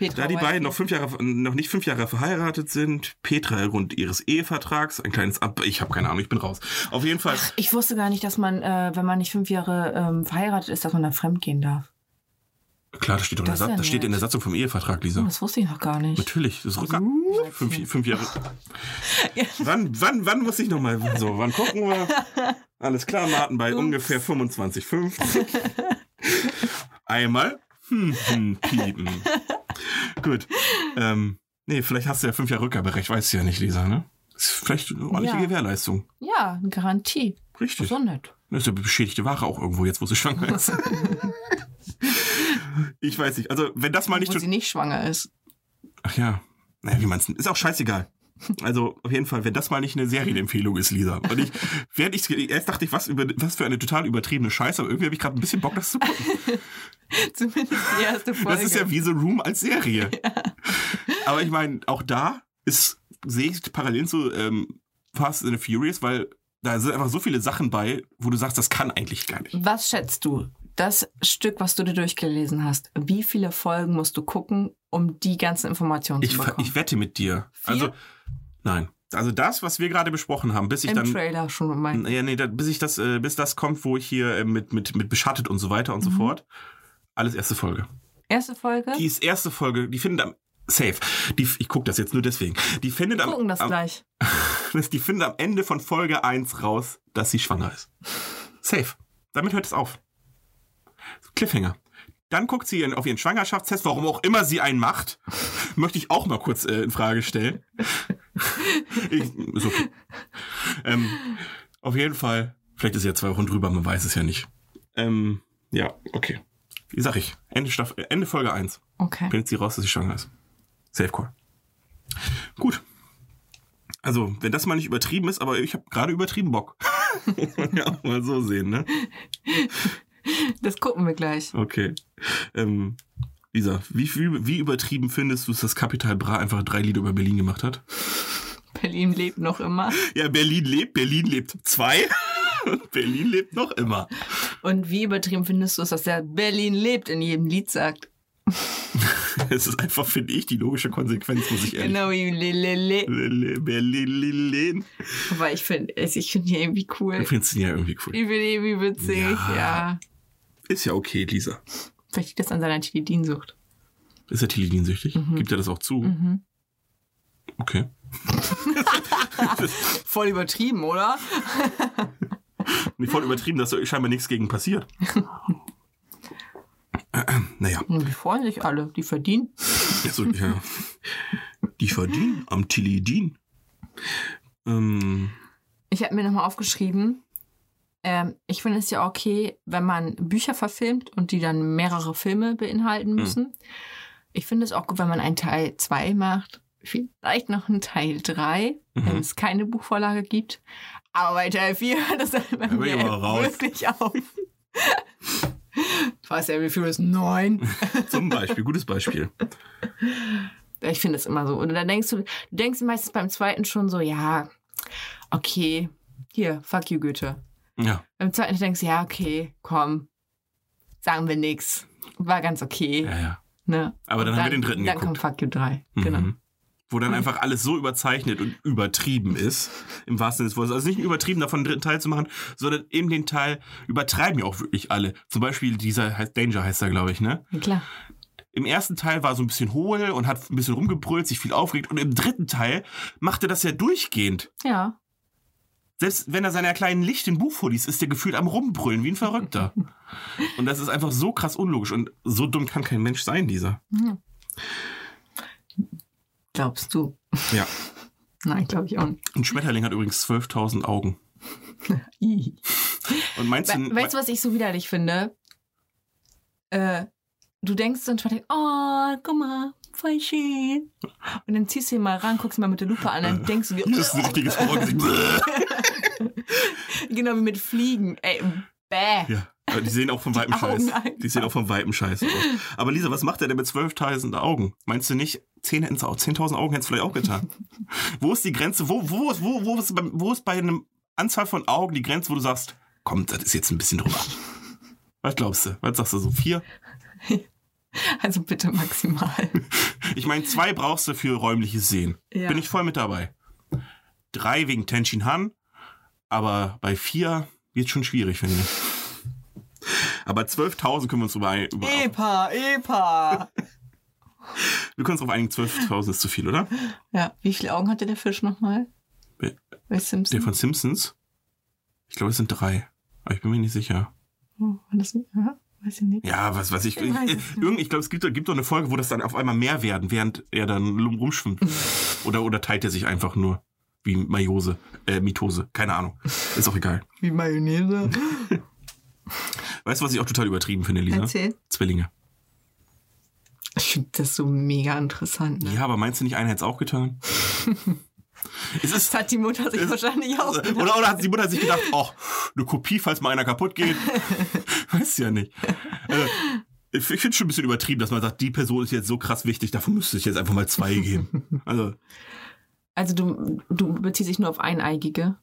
Petra Da die beiden noch fünf Jahre, noch nicht fünf Jahre verheiratet sind, Petra aufgrund ihres Ehevertrags, ein kleines Ab, ich habe keine Ahnung, ich bin raus. Auf jeden Fall, Ich wusste gar nicht, dass man, äh, wenn man nicht fünf Jahre ähm, verheiratet ist, dass man dann fremd gehen darf. klar, das steht, doch in der, Das ist Sa- ja das steht in der Satzung vom Ehevertrag, Oh, Lisa. das wusste ich noch gar nicht. Natürlich, das ist rücker. Uh. Fünf, fünf Jahre. Wann, wann, wann muss ich nochmal, so, wann gucken wir? Alles klar, Martin, bei Ups. ungefähr 25, 50. Einmal, hm, hm, piepen. Gut. Ähm, nee, vielleicht hast du ja fünf Jahre Rückgaberecht, weißt du ja nicht, Lisa, ne? Ist vielleicht eine ordentliche Ja. Gewährleistung. Ja, eine Garantie. Richtig. So nett. Das ist ja beschädigte Ware auch irgendwo, jetzt wo sie schwanger ist. ich weiß nicht. Also, wenn das mal nicht Wo sie nicht schwanger ist. Ach ja. Naja, wie meinst du? Ist auch scheißegal. Also, auf jeden Fall, wenn das mal nicht eine Serienempfehlung ist, Lisa. Und ich, während ich, erst dachte ich, was, über, was für eine total übertriebene Scheiße, aber irgendwie habe ich gerade ein bisschen Bock, das zu gucken. Zumindest die erste Folge. Das ist ja wie The Room als Serie. Aber ich meine, auch da ist, sehe ich Parallelen zu ähm, Fast and the Furious, weil da sind einfach so viele Sachen bei, wo du sagst, das kann eigentlich gar nicht. Was schätzt du? Das Stück, was du dir durchgelesen hast, wie viele Folgen musst du gucken, um die ganzen Informationen Ich, zu bekommen? ich wette mit dir. Vier? Also, nein. Also das, was wir gerade besprochen haben, bis ich Im dann. Trailer schon mein. Ja, nee, da, bis ich das, äh, bis das kommt, wo ich hier äh, mit, mit, mit beschattet und so weiter und so Mhm. fort. Alles erste Folge. Erste Folge? Die ist erste Folge, die findet am. Safe. Die, ich gucke das jetzt nur deswegen. Die findet am, gucken das am, gleich. die findet am Ende von Folge 1 raus, dass sie schwanger ist. Safe. Damit hört es auf. Cliffhanger. Dann guckt sie auf ihren Schwangerschaftstest, warum auch immer sie einen macht. Möchte ich auch mal kurz äh, in Frage stellen. ich, ist okay. Ähm, auf jeden Fall, vielleicht ist ja zwei Wochen drüber, man weiß es ja nicht. Ähm, ja, okay. Wie sag ich? Ende, Staffel, Ende Folge 1. Okay. Findet sie raus, dass sie schwanger ist. Safe Call. Gut. Also, wenn das mal nicht übertrieben ist, aber ich habe gerade übertrieben Bock. Muss man ja auch mal so sehen, ne? Das gucken wir gleich. Okay. Ähm, Lisa, wie, viel, wie übertrieben findest du es, dass Capital Bra einfach drei Lieder über Berlin gemacht hat? Berlin lebt noch immer. Ja, Berlin lebt, Berlin lebt zwei. und Berlin lebt noch immer. Und wie übertrieben findest du es, dass der Berlin lebt in jedem Lied sagt? Es ist einfach, finde ich, die logische Konsequenz, muss ich ehrlich Genau wie Lelele. Berlin, Berlin. Aber ich finde ich find die irgendwie cool. Du findest ihn ja irgendwie cool. Ich finde die irgendwie witzig, Ja. ja. Ist ja okay, Lisa. Vielleicht liegt das an seiner Tilidin-Sucht. Ist er Tilidin-süchtig? Gibt er das auch zu? Mhm. Okay. Voll übertrieben, oder? Nicht voll übertrieben, dass da scheinbar nichts gegen passiert. naja, Die freuen sich alle, die verdienen. also, ja. Die verdienen am Tilidin. Ähm, Ich habe mir nochmal aufgeschrieben, Ähm, ich finde es ja okay, wenn man Bücher verfilmt und die dann mehrere Filme beinhalten müssen. Ich finde es auch gut, wenn man einen Teil 2 macht. Vielleicht noch einen Teil 3, wenn Mhm. es keine Buchvorlage gibt. Aber bei Teil 4 hört das dann bei ich mir wirklich auf. Fast Every ist 9. Zum Beispiel, gutes Beispiel. Ich finde es immer so. Und dann denkst du, du denkst meistens beim zweiten schon so, ja, okay, hier, fuck you, Goethe. Ja, Beim zweiten denkst du, ja, okay, komm, sagen wir nix. War ganz okay. ja, ja. Ne? Aber dann Und haben wir den dritten Dann geguckt. kommt Fuck You 3. Mhm. Genau. Wo dann einfach alles so überzeichnet und übertrieben ist, im wahrsten Sinne des Wortes. Also nicht übertrieben, davon einen dritten Teil zu machen, sondern eben den Teil übertreiben ja auch wirklich alle. Zum Beispiel dieser heißt Danger heißt er, glaube ich, ne? Ja, klar. Im ersten Teil war er so ein bisschen hohl und hat ein bisschen rumgebrüllt, sich viel aufgeregt. Und im dritten Teil macht er das ja durchgehend. Ja. Selbst wenn er seiner kleinen Licht im Buch vorliest, ist der gefühlt am Rumbrüllen wie ein Verrückter. und das ist einfach so krass unlogisch. Und so dumm kann kein Mensch sein, dieser. Glaubst du? Ja. Nein, glaube ich auch nicht. Ein Schmetterling hat übrigens 12.000 Augen. Und meinst du, We weißt du, was ich so widerlich finde? Äh, du denkst so und denkst, oh, guck mal, voll schön. Und dann ziehst du ihn mal ran, guckst ihn mal mit der Lupe an, dann denkst du dir, das ist ein richtiges Horrorgesicht. genau wie mit Fliegen. Ey, bäh. Ja, die sehen auch vom Augen scheiße. Die sehen auch vom Weitem scheiße aus. Aber Lisa, was macht er denn mit 12.000 Augen? Meinst du nicht, 10 hätten's auch- 10.000 Augen hätte es vielleicht auch getan? wo ist die Grenze? Wo, wo, ist- wo, wo, ist bei, wo ist bei einer Anzahl von Augen die Grenze, wo du sagst, komm, das ist jetzt ein bisschen drüber? Was glaubst du? Was sagst du so? Vier? Also bitte maximal. Ich meine, zwei brauchst du für räumliches Sehen. Ja. Bin ich voll mit dabei. Drei wegen Tenshin Han, aber bei vier wird schon schwierig, finde ich. Aber 12.000 können wir uns über, über Epa, Epa. Wir können uns darauf einigen, 12.000 ist zu viel, oder? Ja, wie viele Augen hatte der Fisch nochmal? Bei Simpsons? Der von Simpsons? Ich glaube, es sind drei. Aber ich bin mir nicht sicher. Oh, war das nicht? Ja, weiß ich nicht. Ja, was weiß ich. Ich Ich, ich, glaube, es gibt, gibt doch eine Folge, wo das dann auf einmal mehr werden, während er dann rumschwimmt. oder, oder teilt er sich einfach nur. Wie Meiose, äh, Mitose. Keine Ahnung. Ist auch egal. Wie Mayonnaise. Weißt du, was ich auch total übertrieben finde, Lisa? Erzähl. Zwillinge. Ich finde das so mega interessant. Ne? Ja, aber meinst du nicht, einer hätte es auch getan? es ist, Das hat die Mutter sich Ist- wahrscheinlich auch gedacht. oder, oder hat die Mutter sich gedacht, oh, eine Kopie, falls mal einer kaputt geht? Weiß ja nicht. Also, ich finde es schon ein bisschen übertrieben, dass man sagt, die Person ist jetzt so krass wichtig, davon müsste ich jetzt einfach mal zwei geben. Also, Also du, du beziehst dich nur auf eineigige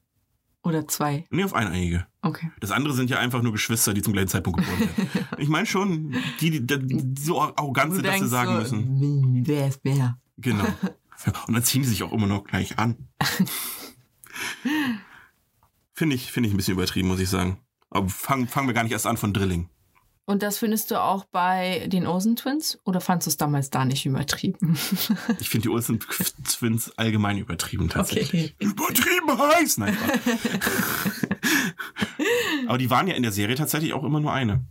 oder zwei? nee, auf eineinige. Okay. Das andere sind ja einfach nur Geschwister, die zum gleichen Zeitpunkt geboren werden. Ich meine schon, die, die, die so arrogant sind, dass sie sagen so, müssen. Wer ist wer? Genau. Und dann ziehen die sich auch immer noch gleich an. Finde ich, finde ich ein bisschen übertrieben, muss ich sagen. Aber fangen fangen wir gar nicht erst an von Drilling. Und das findest du auch bei den Olsen Twins? Oder fandst du es damals da nicht übertrieben? Ich finde die Olsen Twins allgemein übertrieben tatsächlich. Okay. Übertrieben heiß! Nein. Aber die waren ja in der Serie tatsächlich auch immer nur eine.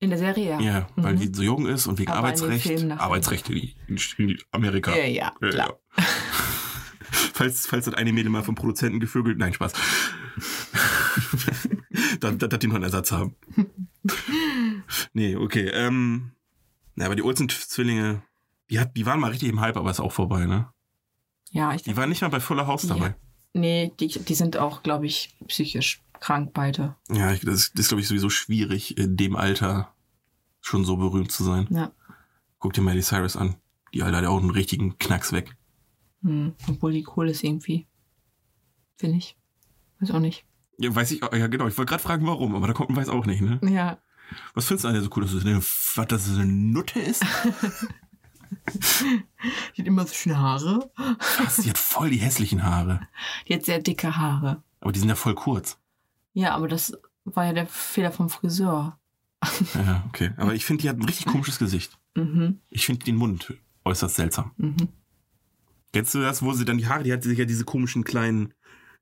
In der Serie, ja. Ja, weil Mhm. die so jung ist und wegen Aber Arbeitsrecht. Filmen nach- Arbeitsrecht in, Amerika. Ja, ja, Ja, klar. ja. falls, falls das eine Mädel mal vom Produzenten gevögelt. Nein, Spaß. dann, dann, dass die noch einen Ersatz haben. nee, okay. Ähm, na, aber die Olsen-Zwillinge, die, hat, die waren mal richtig im Hype, aber ist auch vorbei, ne? Ja, ich Die waren nicht mal bei Fuller House Ja. dabei. Nee, die, die sind auch, glaube ich, psychisch krank beide. Ja, ich, das, ist- ist, glaube ich, sowieso schwierig, in dem Alter schon so berühmt zu sein. Ja. Guck dir Miley Cyrus an. Die Alter hat ja auch einen richtigen Knacks weg. Hm. Obwohl die cool ist irgendwie. Finde ich. Weiß auch nicht. Ja, weiß ich, ja genau, ich wollte gerade fragen, warum, aber da kommt man weiß auch nicht, ne? Ja. Was findest du an der so cool, dass das eine, was, dass das eine Nutte ist? Die hat immer so schöne Haare. Was, die hat voll die hässlichen Haare. Die hat sehr dicke Haare. Aber die sind ja voll kurz. Ja, aber das war ja der Fehler vom Friseur. Ja, okay. Aber ich finde, die hat ein richtig komisches Gesicht. Mhm. Ich finde den Mund äußerst seltsam. Mhm. Kennst du das, wo sie dann die Haare, die hat sich ja diese komischen kleinen,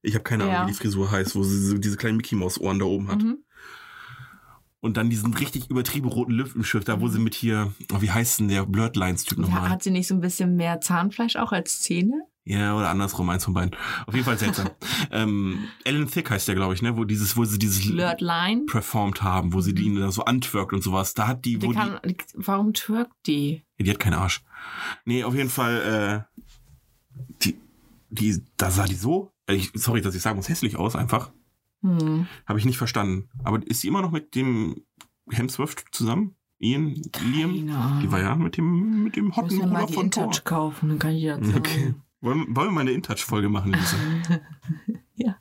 ich habe keine Ahnung, Ja. wie die Frisur heißt, wo sie so diese kleinen Mickey Maus Ohren da oben hat. Mhm. Und dann diesen richtig übertrieben roten Lippenstift, da wo sie mit hier, oh, wie heißt denn der Blurred Lines Typ Ja, nochmal? hat sie nicht so ein bisschen mehr Zahnfleisch auch als Zähne? Ja, oder andersrum, eins von beiden. Auf jeden Fall seltsam. ähm, Ellen Thick heißt der, glaube ich, ne? Wo dieses, wo sie dieses Flirt Line. performt haben, wo sie die da so antwerkt und sowas. Da hat die, Die wo die, kann, warum twerkt die? Ja, die hat keinen Arsch. Nee, auf jeden Fall, äh, die, die, da sah die so, ich, sorry, dass ich sagen muss, hässlich aus einfach. Hm. Habe ich nicht verstanden. Aber ist sie immer noch mit dem Hemsworth zusammen? Ian, Liam? Keine. Die war ja mit dem, mit dem Ich muss hotten mir mal die von Thor. InTouch kaufen, dann kann ich das sagen. Okay. Wollen, wollen wir mal eine InTouch-Folge machen, Lisa? Ja.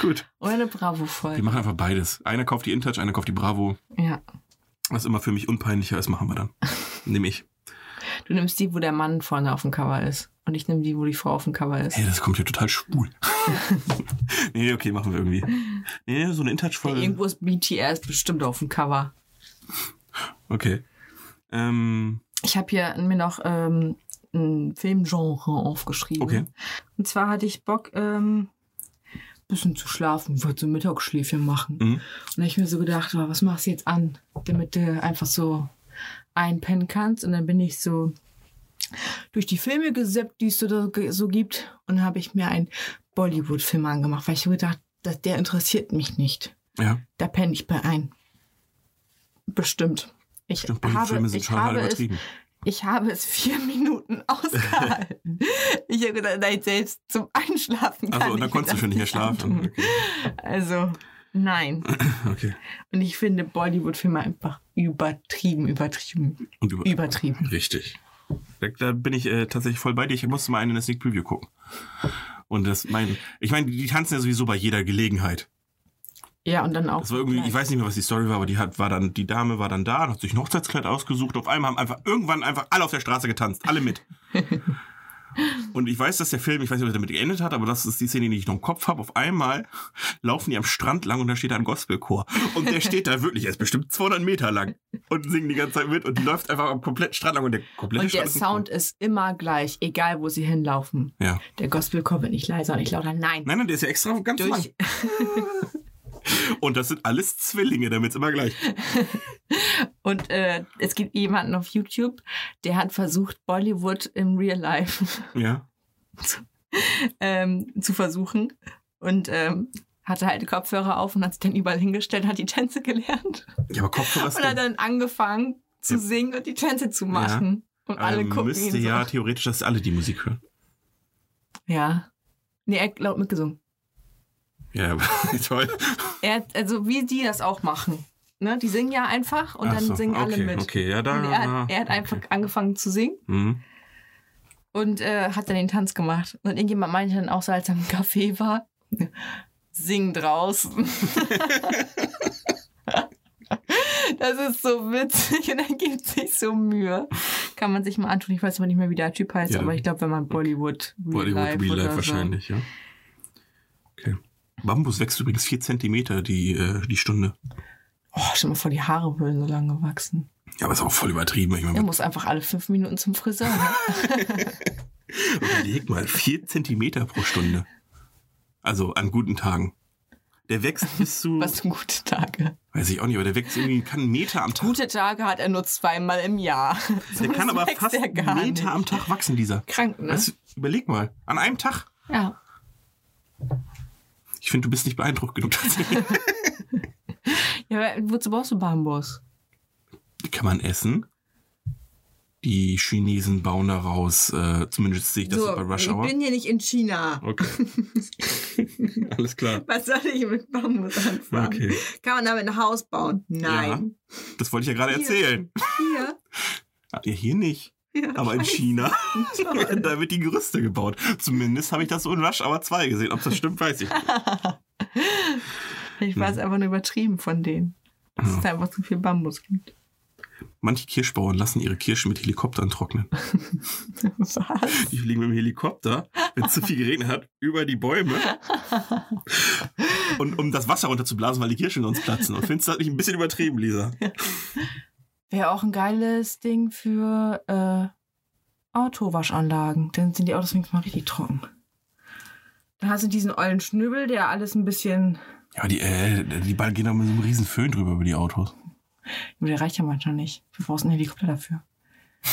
Gut. Oder eine Wir Bravo-Folge. machen einfach beides. Einer kauft die InTouch, einer kauft die Bravo. Ja. Was immer für mich unpeinlicher ist, machen wir dann. Nehme ich. Du nimmst die, wo der Mann vorne auf dem Cover ist. Und ich nehme die, wo die Frau auf dem Cover ist. Hey, das kommt ja total schwul. nee, okay, machen wir irgendwie. Nee, so eine InTouch-Folge. Irgendwo ist BTS bestimmt auf dem Cover. Okay. Ähm, Ich habe hier mir noch ähm, ein Filmgenre aufgeschrieben. Okay. Und zwar hatte ich Bock, ähm, bisschen zu schlafen. Ich wollte so ein Mittagsschläfchen machen. mhm. Und da hab ich mir so gedacht, oh, was machst du jetzt an, damit du einfach so einpennen kannst. Und dann bin ich so durch die Filme gesappt, die es so, so gibt. Und dann habe ich mir einen Bollywood-Film angemacht, weil ich so gedacht, dass der interessiert mich nicht. ja, Da penne ich bei ein. Bestimmt. Ich stimmt, habe, ich, habe es, ich habe es vier Minuten ausgehalten. ich habe gedacht, nein, selbst zum Einschlafen kann Achso, und dann konntest du schon nicht mehr schlafen. Okay. Also, nein. okay. Und ich finde Bollywood-Filme einfach übertrieben, übertrieben, Und über übertrieben. Richtig. Da, da bin ich äh, tatsächlich voll bei dir. Ich musste mal einen in der Sneak Preview gucken. Und das mein, ich meine, die tanzen ja sowieso bei jeder Gelegenheit. Ja, und dann auch. Das war irgendwie, ich weiß nicht mehr, was die Story war, aber die hat, war dann, die Dame war dann da, hat sich ein Hochzeitskleid ausgesucht. Auf einmal haben einfach irgendwann einfach alle auf der Straße getanzt, alle mit. Und ich weiß, dass der Film, ich weiß nicht, ob er damit geendet hat, aber das ist die Szene, die ich noch im Kopf habe. Auf einmal laufen die am Strand lang und da steht da ein Gospelchor. Und der steht da wirklich, er ist bestimmt 200 Meter lang und singen die ganze Zeit mit und die läuft einfach am kompletten Strand lang und der komplette Und der Strand ist ein Sound ist immer gleich, egal wo sie hinlaufen. Ja. Der Gospelchor wird nicht leiser und nicht lauter. Nein. Nein, nein, der ist ja extra ganz lang. Und das sind alles Zwillinge, damit immer gleich. und äh, es gibt jemanden auf YouTube, der hat versucht, Bollywood im Real Life Ja. ähm, zu versuchen. Und ähm, hatte halt Kopfhörer auf und hat sich dann überall hingestellt, hat die Tänze gelernt. Ja, aber Kopfhörer ist Und hat dann angefangen zu Ja. singen und die Tänze zu machen. Und alle ähm, gucken müsste ihn so. ja theoretisch, dass alle die Musik hören. Ja. Nee, er hat laut mitgesungen. Ja, toll. Er also wie die das auch machen. Ne? Die singen ja einfach und Ach dann so, singen alle okay, mit. Okay, ja, da. Er, hat, er hat okay. einfach angefangen zu singen Mhm. und äh, hat dann den Tanz gemacht. Und irgendjemand meinte dann auch so, als er im Café war, sing draußen. das ist so witzig und er gibt sich so Mühe. Kann man sich mal antun. Ich weiß aber nicht mehr, wie der Typ heißt, Ja. aber ich glaube, wenn man Bollywood, Real Bollywood Life Real Life so. wahrscheinlich, ja. Bambus wächst übrigens vier Zentimeter die, äh, die Stunde. Oh, stell mal vor, die Haare würden so lange wachsen. Ja, aber ist auch voll übertrieben. Ich Er meine, muss einfach alle fünf Minuten zum Friseur. Ne? überleg mal, vier Zentimeter pro Stunde. Also an guten Tagen. Der wächst bis zu, Was für gute Tage. weiß ich auch nicht, aber der wächst irgendwie, kann einen Meter am Tag. Gute Tage hat er nur zweimal im Jahr. der kann aber fast er einen Meter nicht. am Tag wachsen, dieser. Krank, ne? Du, überleg mal, an einem Tag. Ja. Ich finde, du bist nicht beeindruckt genug. ja. Wozu brauchst du Bambus? Die kann man essen. Die Chinesen bauen daraus, äh, zumindest sehe ich das so, bei Rush ich Hour. bin hier nicht in China. Okay. Alles klar. Was soll ich mit Bambus anfangen? Okay. Kann man damit ein Haus bauen? Nein. Das wollte ich ja gerade erzählen. Hier. Ah, Ja, hier nicht. Ja, Aber in. China, da wird die Gerüste gebaut. Zumindest habe ich das so in Rush Hour 2 gesehen. Ob das stimmt, weiß ich. nicht. Ich war es einfach nur übertrieben von denen. Dass es da einfach zu viel Bambus gibt. Manche Kirschbauern lassen ihre Kirschen mit Helikoptern trocknen. Was? Die fliegen mit dem Helikopter, wenn es zu viel geregnet hat, über die Bäume. Und um das Wasser runterzublasen, weil die Kirschen sonst platzen. Und findest du das nicht ein bisschen übertrieben, Lisa? Wäre auch ein geiles Ding für äh, Autowaschanlagen. Dann sind die Autos wenigstens mal richtig trocken. Dann hast du diesen ollen Schnübbel, der alles ein bisschen. Ja, aber die, äh, die Ball gehen da mit so einem riesen Föhn drüber über die Autos. Aber der reicht ja manchmal nicht. Du brauchst einen Helikopter dafür.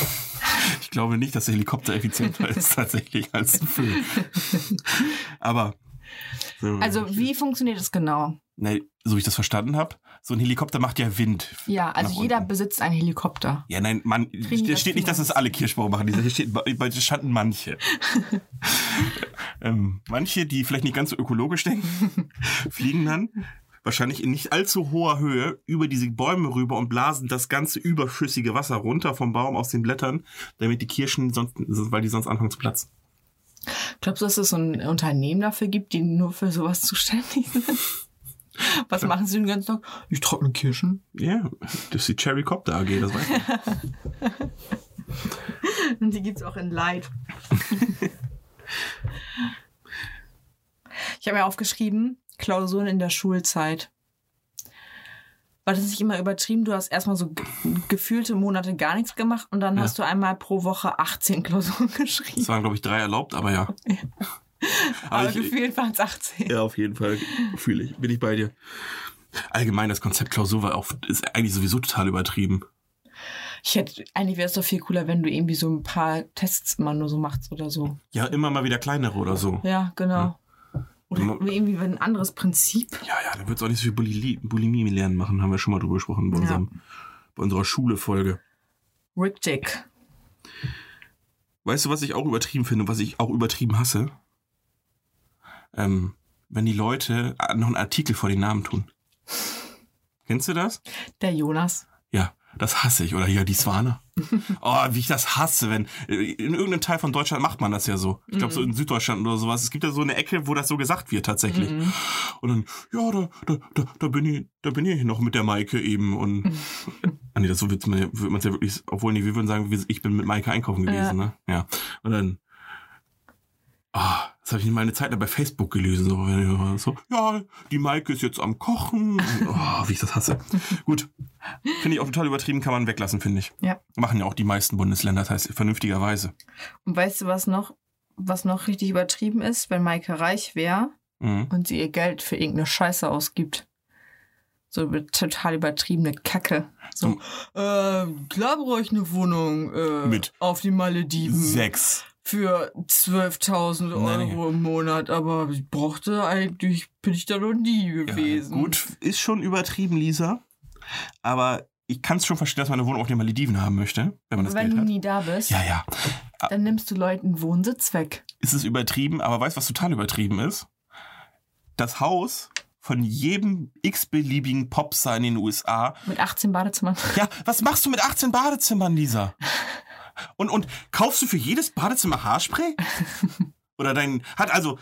Ich glaube nicht, dass der Helikopter effizienter ist tatsächlich als ein Föhn. Aber. so. Also wie funktioniert das genau? Nee, so wie ich das verstanden habe, so ein Helikopter macht ja Wind. Ja, also jeder unten. besitzt einen Helikopter. Ja, nein, man, da das steht nicht, dass das finanziert? alle Kirschbauer machen. Hier steht, bei standen manche. ähm, manche, die vielleicht nicht ganz so ökologisch denken, fliegen dann wahrscheinlich in nicht allzu hoher Höhe über diese Bäume rüber und blasen das ganze überschüssige Wasser runter vom Baum aus den Blättern, damit die Kirschen sonst, weil die sonst anfangen zu platzen. Glaubst du, dass es so ein Unternehmen dafür gibt, die nur für sowas zuständig sind? Was machen sie den ganzen Tag? Ich trockne Kirschen. Ja, das ist die Cherrycopter AG, das weiß ich. Und die gibt's auch in Light. ich habe mir aufgeschrieben, Klausuren in der Schulzeit. War das nicht immer übertrieben? Du hast erstmal so ge gefühlte Monate gar nichts gemacht und dann Ja. hast du einmal pro Woche 18 Klausuren geschrieben. Es waren, glaube ich, drei erlaubt, aber ja. Aber, Aber ich, gefühlt waren es 18. ja, auf jeden Fall fühle ich, bin ich bei dir. Allgemein, das Konzept Klausur war auch, ist eigentlich sowieso total übertrieben. Ich hätte, eigentlich wäre es doch viel cooler, wenn du irgendwie so ein paar Tests immer nur so machst oder so. Ja, immer mal wieder kleinere oder so. Ja, genau. Oder Ja. irgendwie ein anderes Prinzip. Ja, ja, da wird es auch nicht so viel Bulimie, Bulimie lernen machen, haben wir schon mal drüber gesprochen bei, Ja. unserem, bei unserer Schule-Folge. Rick Dick. Weißt du, was ich auch übertrieben finde, und was ich auch übertrieben hasse? Ähm, wenn die Leute noch einen Artikel vor den Namen tun. Kennst du das? Der Jonas. Ja, das hasse ich. Oder ja, die Swana. Oh, wie ich das hasse, wenn. In irgendeinem Teil von Deutschland macht man das ja so. Ich glaube, so in Süddeutschland oder sowas. Es gibt ja so eine Ecke, wo das so gesagt wird tatsächlich. Mhm. Und dann, ja, da, da, da, da bin ich, da bin ich noch mit der Maike eben. Und ah, nee, das so wird's man wird man's ja wirklich, obwohl nee, wir würden sagen, ich bin mit Maike einkaufen gewesen, Ja. ne? Ja. Und dann. Ah, das habe ich mal eine Zeit lang bei Facebook gelesen. So, so, ja, die Maike ist jetzt am Kochen. Oh, wie ich das hasse. Gut. Finde ich auch total übertrieben, kann man weglassen, finde ich. Ja. Machen ja auch die meisten Bundesländer, das heißt vernünftigerweise. Und weißt du, was noch, was noch richtig übertrieben ist, wenn Maike reich wäre Mhm. und sie ihr Geld für irgendeine Scheiße ausgibt? So total übertriebene Kacke. So, äh, klar brauche ich eine Wohnung äh, Mit auf die Malediven Sechs. Für 12.000 Euro im Monat, aber ich brauchte eigentlich, bin ich da noch nie gewesen. Ja, gut, ist schon übertrieben, Lisa. Aber ich kann es schon verstehen, dass man eine Wohnung auf den Malediven haben möchte, wenn man das Wenn Geld du hat. nie da bist, Ja, ja. dann nimmst du Leuten Wohnsitz weg. Ist es übertrieben, aber weißt du, was total übertrieben ist? Das Haus von jedem x-beliebigen Popstar in den USA. Mit 18 Badezimmern. Ja, was machst du mit 18 Badezimmern, Lisa? Und, und kaufst du für jedes Badezimmer Haarspray? Oder dein, hat also,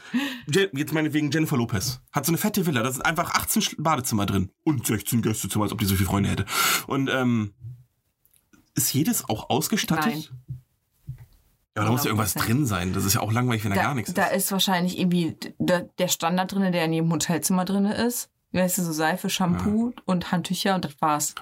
Je- jetzt meinetwegen Jennifer Lopez, hat so eine fette Villa, da sind einfach 18 Sch- Badezimmer drin. Und 16 Gästezimmer, als ob die so viele Freunde hätte. Und, ähm, ist jedes auch ausgestattet? Nein. Ja, aber da muss ja irgendwas 100%. drin sein. Das ist ja auch langweilig, wenn da, Da, gar nichts da ist. ist wahrscheinlich irgendwie der, der Standard drin, der in jedem Hotelzimmer drin ist. Weißt du, so Seife, Shampoo und Handtücher und das war's.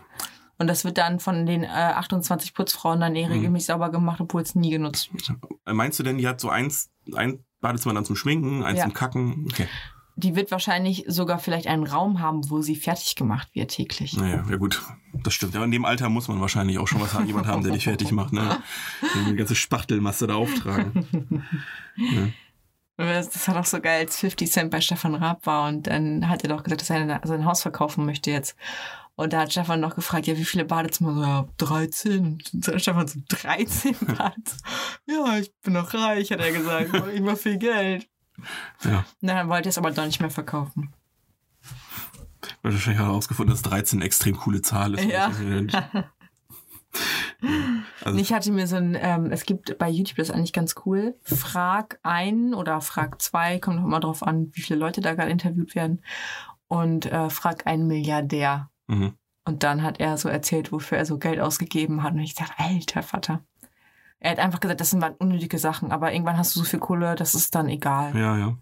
Und das wird dann von den äh, 28 Putzfrauen dann eh Mhm. regelmäßig sauber gemacht, obwohl es nie genutzt wird. Äh, Meinst du denn, die hat so eins, ein Badezimmer dann zum Schminken, eins Ja. zum Kacken? Okay. Die wird wahrscheinlich sogar vielleicht einen Raum haben, wo sie fertig gemacht wird täglich. Naja, ja gut, das stimmt. Ja, in dem Alter muss man wahrscheinlich auch schon was haben, jemand haben, der dich fertig macht, ne? Die ganze Spachtelmasse da auftragen. Das das war doch so geil, als 50 Cent bei Stefan Raab war und dann hat er doch gesagt, dass er sein Haus verkaufen möchte jetzt. Und da hat Stefan noch gefragt, ja, wie viele Badezimmer? So, ja, 13. Und Stefan so, 13 Badezimmer? ja, ich bin noch reich, hat er gesagt. Ich immer viel Geld. Ja. Na, dann wollte er es aber doch nicht mehr verkaufen. Wahrscheinlich hat er herausgefunden, dass 13 eine extrem coole Zahl ist. Ja. Also, Ich hatte mir so ein, ähm, es gibt bei YouTube das ist eigentlich ganz cool. Frag ein oder Frag zwei, kommt noch immer drauf an, wie viele Leute da gerade interviewt werden. Und äh, frag einen Milliardär. Mhm. Und dann hat er so erzählt, wofür er so Geld ausgegeben hat. Und ich dachte, alter Vater. Er hat einfach gesagt, das sind unnötige Sachen, aber irgendwann hast du so viel Kohle, das ist dann egal. Ja, ja.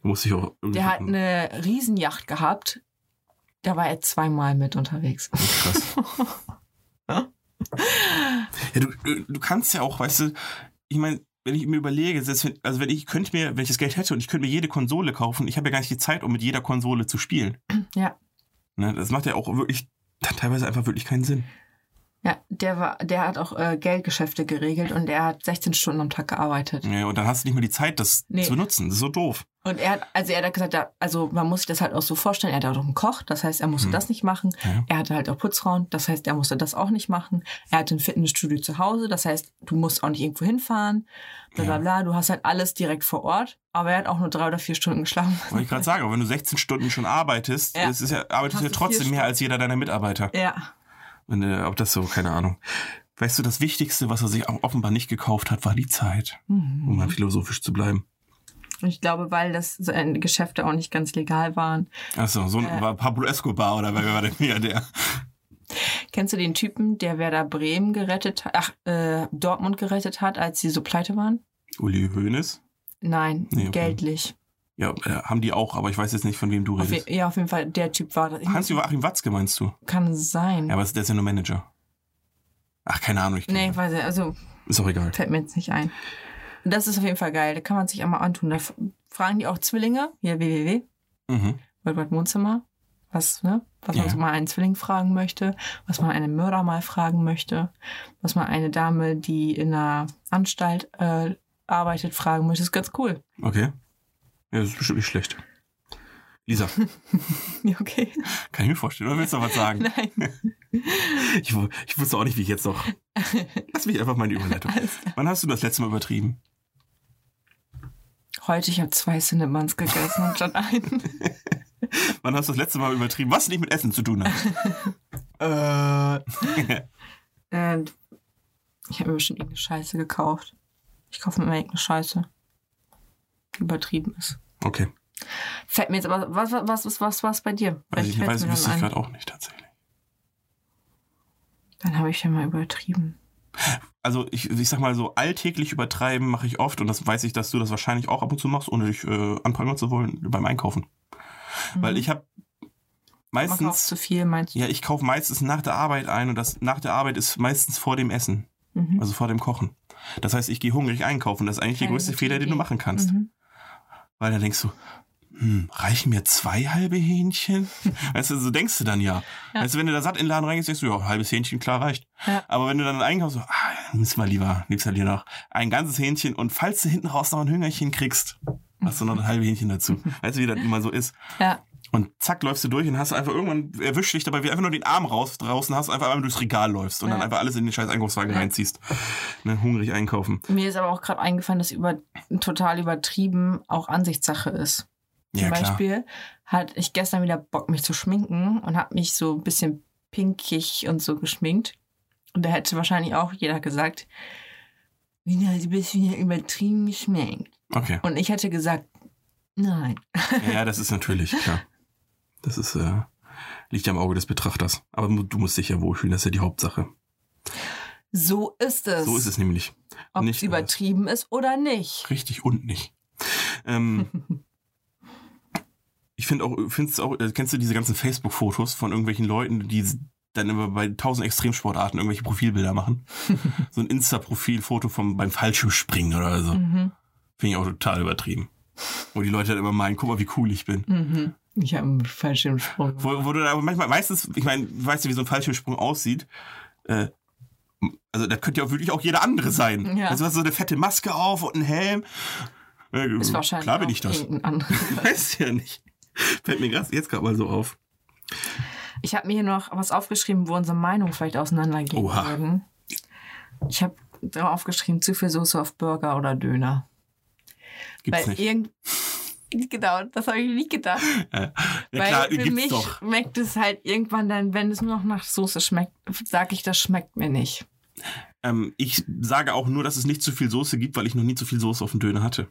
Muss ich auch irgendwie. Der hat eine Riesenjacht gehabt. Da war er zweimal mit unterwegs. Krass. ja, du, du kannst ja auch, weißt du, ich meine, wenn ich mir überlege, also wenn ich könnte mir, wenn ich das Geld hätte und ich könnte mir jede Konsole kaufen, ich habe ja gar nicht die Zeit, um mit jeder Konsole zu spielen. Ja. Ne, das macht ja auch wirklich teilweise einfach wirklich keinen Sinn. Ja, der war, der hat auch äh, Geldgeschäfte geregelt und er hat 16 Stunden am Tag gearbeitet. Ja, und dann hast du nicht mehr die Zeit, das Nee. zu nutzen. Das ist so doof. Und er hat, also er hat gesagt, also man muss sich das halt auch so vorstellen, er hat auch einen Koch, das heißt, er musste Mhm. das nicht machen. Ja. Er hatte halt auch Putzfrauen, das heißt, er musste das auch nicht machen. Er hatte ein Fitnessstudio zu Hause, das heißt, du musst auch nicht irgendwo hinfahren, bla bla bla. Du hast halt alles direkt vor Ort, aber er hat auch nur drei oder vier Stunden geschlafen. Wollte ich gerade sagen, aber wenn du 16 Stunden schon arbeitest, Ja. das ist ja, arbeitest du ja trotzdem mehr als jeder deiner Mitarbeiter. Ja. Wenn, äh, ob das so, keine Ahnung. Weißt du, das Wichtigste, was er sich auch offenbar nicht gekauft hat, war die Zeit, Mhm. um mal philosophisch zu bleiben. Ich glaube, weil das Geschäfte auch nicht ganz legal waren. Achso, so ein, Äh. war Pablo Escobar oder wer war der Milliardär? Kennst du den Typen, der Werder Bremen gerettet hat, ach, äh, Dortmund gerettet hat, als sie so pleite waren? Uli Hoeneß? Nein, Nee, okay. geldlich. Ja, äh, haben die auch, aber ich weiß jetzt nicht, von wem du Auf redest. ja, auf jeden Fall, der Typ war das. Ich Hans-Joachim Watzke meinst du? Kann sein. Ja, aber der ist ja nur Manager. Ach, keine Ahnung. Ich nee, weiß ich, also Ist auch egal. fällt mir jetzt nicht ein. Das ist auf jeden Fall geil. Da kann man sich einmal antun. Da fragen die auch Zwillinge, hier www, Mhm. World Wide Wohnzimmer, was, ne? Was man Ja. so mal einen Zwilling fragen möchte, was man einen Mörder mal fragen möchte, was man eine Dame, die in einer Anstalt äh, arbeitet, fragen möchte. Das ist ganz cool. Okay. Ja, das ist bestimmt nicht schlecht. Lisa, Ja, okay. kann ich mir vorstellen, oder willst du noch was sagen? Nein. Ich, ich wusste auch nicht, wie ich jetzt noch. Lass mich einfach mal in die Überleitung. Wann hast du das letzte Mal übertrieben? Heute, ich habe zwei Cinnamons gegessen und schon einen. Wann hast du das letzte Mal übertrieben, was nicht mit Essen zu tun hat? äh. Ich habe mir bestimmt irgendeine Scheiße gekauft. Ich kaufe mir immer irgendeine Scheiße, die übertrieben ist. Okay. Fällt mir jetzt aber, was, was, was, was, was bei dir? Weiß ich, weiß, wüsste ich gerade auch nicht tatsächlich. Dann habe ich ja mal übertrieben. Also ich, ich sag mal so, alltäglich übertreiben mache ich oft und das weiß ich, dass du das wahrscheinlich auch ab und zu machst, ohne dich äh, anprangern zu wollen beim Einkaufen. Weil ich habe meistens, zu viel, meinst du? ja, ich kaufe meistens nach der Arbeit ein und das nach der Arbeit ist meistens vor dem Essen, Mhm. also vor dem Kochen. Das heißt, ich gehe hungrig einkaufen. Das ist eigentlich der Keine größte gute Fehler, den du machen kannst. Mhm. Weil dann denkst du, hm, reichen mir zwei halbe Hähnchen? weißt du, so denkst du dann ja. Ja. Weißt du, wenn du da satt in den Laden reingehst, denkst du, ja, halbes Hähnchen, klar, reicht. Ja. Aber wenn du dann einkaufst, so, ah, nimmst mal lieber, nimmst mal lieber noch ein ganzes Hähnchen und falls du hinten raus noch ein Hüngerchen kriegst, hast du noch ein halbes Hähnchen dazu. Weißt du, wie das immer so ist? Ja. Und zack, läufst du durch und hast einfach irgendwann erwischt dich dabei, wie einfach nur den Arm raus draußen hast, einfach einmal durchs Regal läufst und Ja. dann einfach alles in den scheiß Einkaufswagen Ja. reinziehst. Ne, hungrig einkaufen. Mir ist aber auch gerade eingefallen, dass über, total übertrieben auch Ansichtssache ist. Zum Ja. Beispiel hatte ich gestern wieder Bock, mich zu schminken und habe mich so ein bisschen pinkig und so geschminkt. Und da hätte wahrscheinlich auch jeder gesagt, Nina, du bist wieder übertrieben geschminkt. Okay. Und ich hätte gesagt, nein. Ja, ja, das ist natürlich, klar. Das ist, äh, liegt ja im Auge des Betrachters. Aber du musst dich ja wohlfühlen, das ist ja die Hauptsache. So ist es. So ist es nämlich. Ob nicht es übertrieben ist oder nicht. Richtig und nicht. Ähm, ich finde auch, findest auch, äh, kennst du diese ganzen Facebook-Fotos von irgendwelchen Leuten, die dann immer bei tausend Extremsportarten irgendwelche Profilbilder machen? so ein Insta-Profilfoto vom beim Fallschirmspringen oder so. Mhm. Finde ich auch total übertrieben. Wo die Leute dann immer meinen, guck mal, wie cool ich bin. Mhm. Ich habe einen Fallschirmsprung. Wo, wo du aber manchmal, meistens, ich meine, weißt du, wie so ein Fallschirmsprung aussieht? Äh, also, das könnte ja auch wirklich auch jeder andere sein. Ja. Also, hast du so eine fette Maske auf und einen Helm. Äh, Ist wahrscheinlich Klar bin auch ich das. Weiß ja nicht. Fällt mir grad, jetzt gerade mal so auf. Ich habe mir hier noch was aufgeschrieben, wo unsere Meinungen vielleicht auseinandergehen Oha. würden. Ich habe da aufgeschrieben, zu viel Soße auf Burger oder Döner. Gibt's Weil nicht. Genau, das habe ich nicht gedacht. Ja, Weil klar, für mich doch. schmeckt es halt irgendwann dann, wenn es nur noch nach Soße schmeckt, sage ich, das schmeckt mir nicht. Ähm, ich sage auch nur, dass es nicht zu viel Soße gibt, weil ich noch nie zu viel Soße auf dem Döner hatte.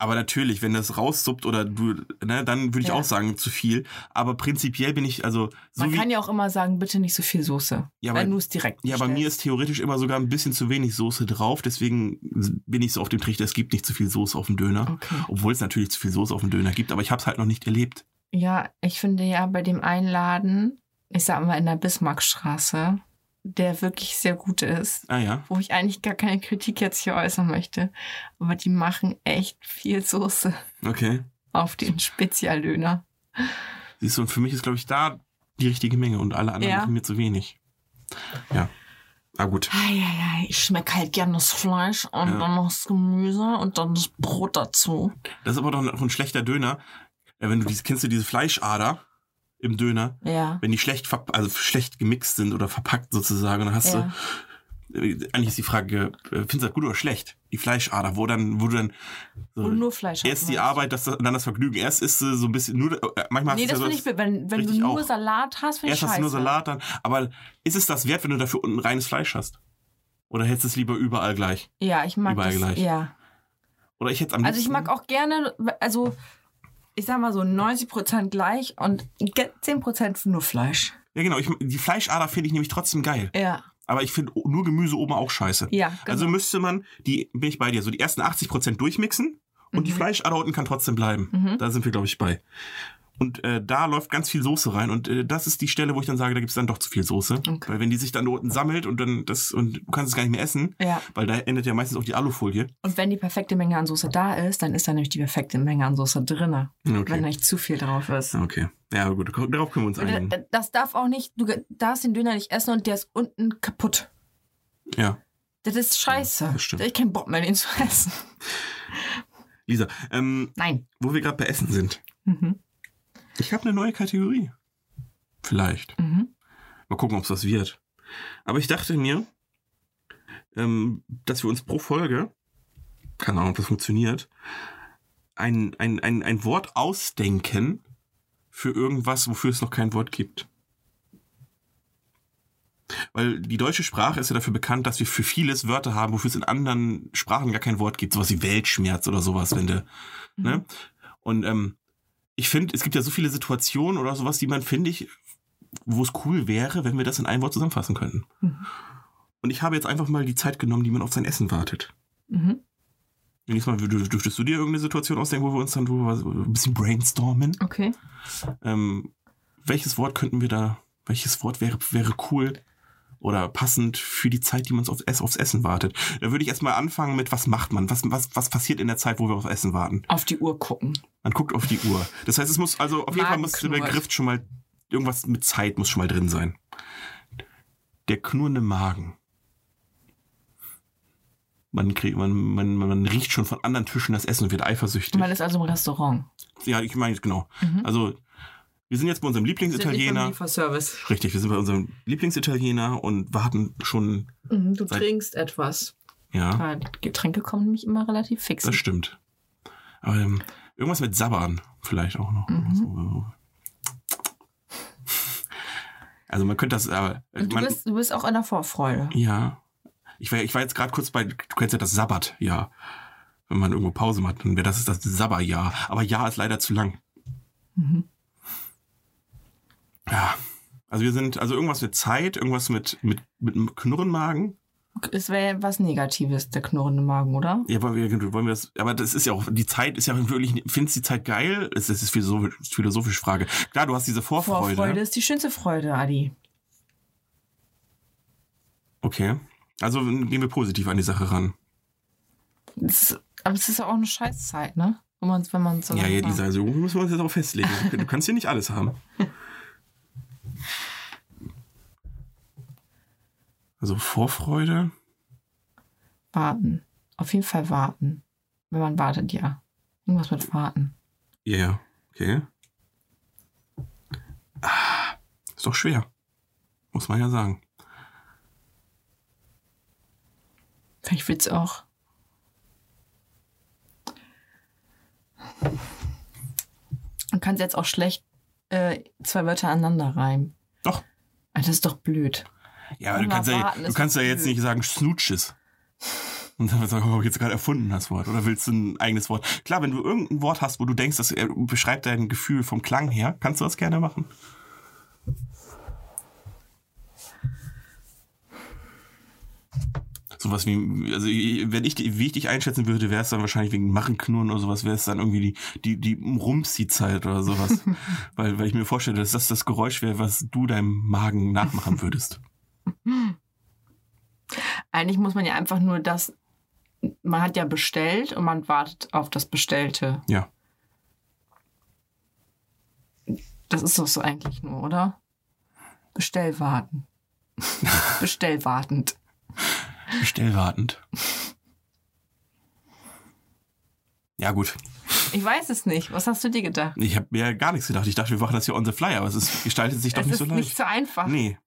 Aber natürlich, wenn das raussuppt oder du, ne, dann würde ich Ja. auch sagen, zu viel. Aber prinzipiell bin ich, also, so Man wie, kann ja auch immer sagen, bitte nicht so viel Soße. Ja, wenn du es direkt Ja, bei mir bestellst. ist theoretisch immer sogar ein bisschen zu wenig Soße drauf. Deswegen bin ich so auf dem Trichter, es gibt nicht zu viel Soße auf dem Döner. Okay. Obwohl es natürlich zu viel Soße auf dem Döner gibt, aber ich habe es halt noch nicht erlebt. Ja, ich finde ja bei dem Einladen, ich sag mal in der Bismarckstraße, der wirklich sehr gut ist, Ah ja. wo ich eigentlich gar keine Kritik jetzt hier äußern möchte, aber die machen echt viel Soße Okay. auf den Spezialdöner. Siehst du, und für mich ist, glaube ich, da die richtige Menge und alle anderen Ja. machen mir zu wenig. Ja. Ah, gut. Eieiei, ich schmecke halt gern das Fleisch und Ja. dann noch das Gemüse und dann das Brot dazu. Das ist aber doch ein schlechter Döner. Ja, wenn du diese, kennst du diese Fleischader im Döner? Ja. Wenn die schlecht, also schlecht gemixt sind oder verpackt sozusagen, dann hast Ja. du, äh, eigentlich ist die Frage, äh, findest du das gut oder schlecht? Die Fleischader, wo dann, wo du dann, so, Wo du nur Fleisch erst die. Arbeit, das, dann das Vergnügen. Erst ist so ein bisschen, nur, äh, manchmal Nee, hast das ja finde ich, wenn, wenn du nur auch. Salat hast, finde ich erst hast scheiße. du nur Salat dann, aber ist es das wert, wenn du dafür unten reines Fleisch hast? Oder hättest du es lieber überall gleich? Ja, ich mag Überall das. gleich. Ja. Oder ich hätte am Also ich liebsten- mag auch gerne, also ich sag mal so 90% gleich und 10% nur Fleisch. Ja, genau. Ich, die Fleischader finde ich nämlich trotzdem geil. Ja. Aber ich finde nur Gemüse oben auch scheiße. Ja, genau. Also müsste man, die bin ich bei dir, so die ersten 80% durchmixen und die Fleischader unten kann trotzdem bleiben. Mhm. Da sind wir, glaube ich, bei. Und äh, da läuft ganz viel Soße rein. Und äh, das ist die Stelle, wo ich dann sage, da gibt es dann doch zu viel Soße. Okay. Weil wenn die sich dann da unten sammelt und dann das und du kannst es gar nicht mehr essen, Ja. weil da endet ja meistens auch die Alufolie. Und wenn die perfekte Menge an Soße da ist, dann ist da nämlich die perfekte Menge an Soße. Wenn Okay. nicht zu viel drauf ist. Okay. Ja, gut, darauf können wir uns einigen. Und Das darf auch nicht, du darfst den Döner nicht essen und der ist unten kaputt. Ja. Das ist scheiße. das stimmt. Da ich keinen Bock mehr, den zu essen. Lisa, ähm, Nein. wo wir gerade bei Essen sind. Mhm. Ich habe eine neue Kategorie. Vielleicht. Mhm. Mal gucken, ob es was wird. Aber ich dachte mir, ähm, dass wir uns pro Folge, keine Ahnung, ob das funktioniert, ein, ein, ein, ein Wort ausdenken für irgendwas, wofür es noch kein Wort gibt. Weil die deutsche Sprache ist ja dafür bekannt, dass wir für vieles Wörter haben, wofür es in anderen Sprachen gar kein Wort gibt. Sowas wie Weltschmerz oder sowas, wenn du, ne? Und ähm, ich finde, es gibt ja so viele Situationen oder sowas, die man, finde ich, wo es cool wäre, wenn wir das in ein Wort zusammenfassen könnten. Mhm. Und ich habe jetzt einfach mal die Zeit genommen, die man auf sein Essen wartet. Mhm. Nächstes Mal dürf- dürftest du dir irgendeine Situation ausdenken, wo wir uns dann so ein bisschen brainstormen. Okay. Ähm, welches Wort könnten wir da, welches Wort wäre, wäre cool oder passend für die Zeit, die man aufs, aufs Essen wartet? Da würde ich erstmal anfangen mit, was macht man? Was, was, was passiert in der Zeit, wo wir aufs Essen warten? Auf die Uhr gucken. Man guckt auf die Uhr. Das heißt, es muss, also auf jeden Fall muss der. Begriff schon mal, irgendwas mit Zeit muss schon mal drin sein. Der knurrende Magen. Man, kriegt, man, man, man riecht schon von anderen Tischen das Essen und wird eifersüchtig. Man ist also im Restaurant. Ja, ich meine, genau. Mhm. Also, wir sind jetzt bei unserem Lieblingsitaliener. Lieferservice. Richtig, wir sind bei unserem Lieblingsitaliener und warten schon, Mhm, du Seit- trinkst etwas. ja, Weil Getränke kommen nämlich immer relativ fix. das stimmt. Aber ähm, irgendwas mit Sabbern vielleicht auch noch. Mhm. So. Also man könnte das, aber Und du man, bist, du bist auch in der Vorfreude. ja. Ich war, ich war jetzt gerade kurz bei, du kennst ja das Sabbat, ja. Wenn man irgendwo Pause macht, dann wäre das das Sabberjahr. Aber ja ist leider zu lang. Mhm. Ja. Also wir sind, also irgendwas mit Zeit, irgendwas mit, mit, mit einem Knurrenmagen. Es wäre was Negatives, der knurrende Magen, oder? Ja, aber wir, wollen wir das, aber das ist ja auch, die Zeit ist ja wirklich, findest du die Zeit geil? Es ist eine philosophisch, philosophische Frage. Klar, du hast diese Vorfreude. Vorfreude ist die schönste Freude, Adi. Okay. Also gehen wir positiv an die Sache ran. Das aber es ist ja auch eine Scheißzeit, ne? Wenn man, wenn man so Ja, ja, wartet. Lisa, also müssen wir uns jetzt auch festlegen. Du kannst hier nicht alles haben. Also Vorfreude. Warten. Auf jeden Fall warten. Wenn man wartet, ja. Irgendwas mit warten. Ja, ja. Okay. Ah, ist doch schwer. Muss man ja sagen. Vielleicht wird's auch. Du kannst jetzt auch schlecht äh, zwei Wörter aneinander reimen. Doch. Ah, Das ist doch blöd. Ja, aber du kannst ja, du kannst ja jetzt nicht sagen Snooches. Und dann sagen, oh, jetzt gerade erfunden das Wort. Oder willst du ein eigenes Wort? Klar, wenn du irgendein Wort hast, wo du denkst, das äh, beschreibt dein Gefühl vom Klang her, kannst du das gerne machen. Sowas wie, also wenn ich, wie ich dich einschätzen würde, wäre es dann wahrscheinlich wegen Machenknurren oder sowas, wäre es dann irgendwie die, die, die Rumsi-Zeit oder sowas. weil, weil ich mir vorstelle, dass das das Geräusch wäre, was du deinem Magen nachmachen würdest. Eigentlich muss man ja einfach nur das. Man hat ja bestellt und man wartet auf das Bestellte. Ja. Das ist doch so eigentlich nur, oder? Bestellwarten. Bestellwartend. Bestellwartend. Ja, gut. Ich weiß es nicht. Was hast du dir gedacht? Ich habe mir gar nichts gedacht. Ich dachte, wir machen das hier on the fly, aber es ist, gestaltet sich doch es nicht so leicht. nicht so einfach, Nee.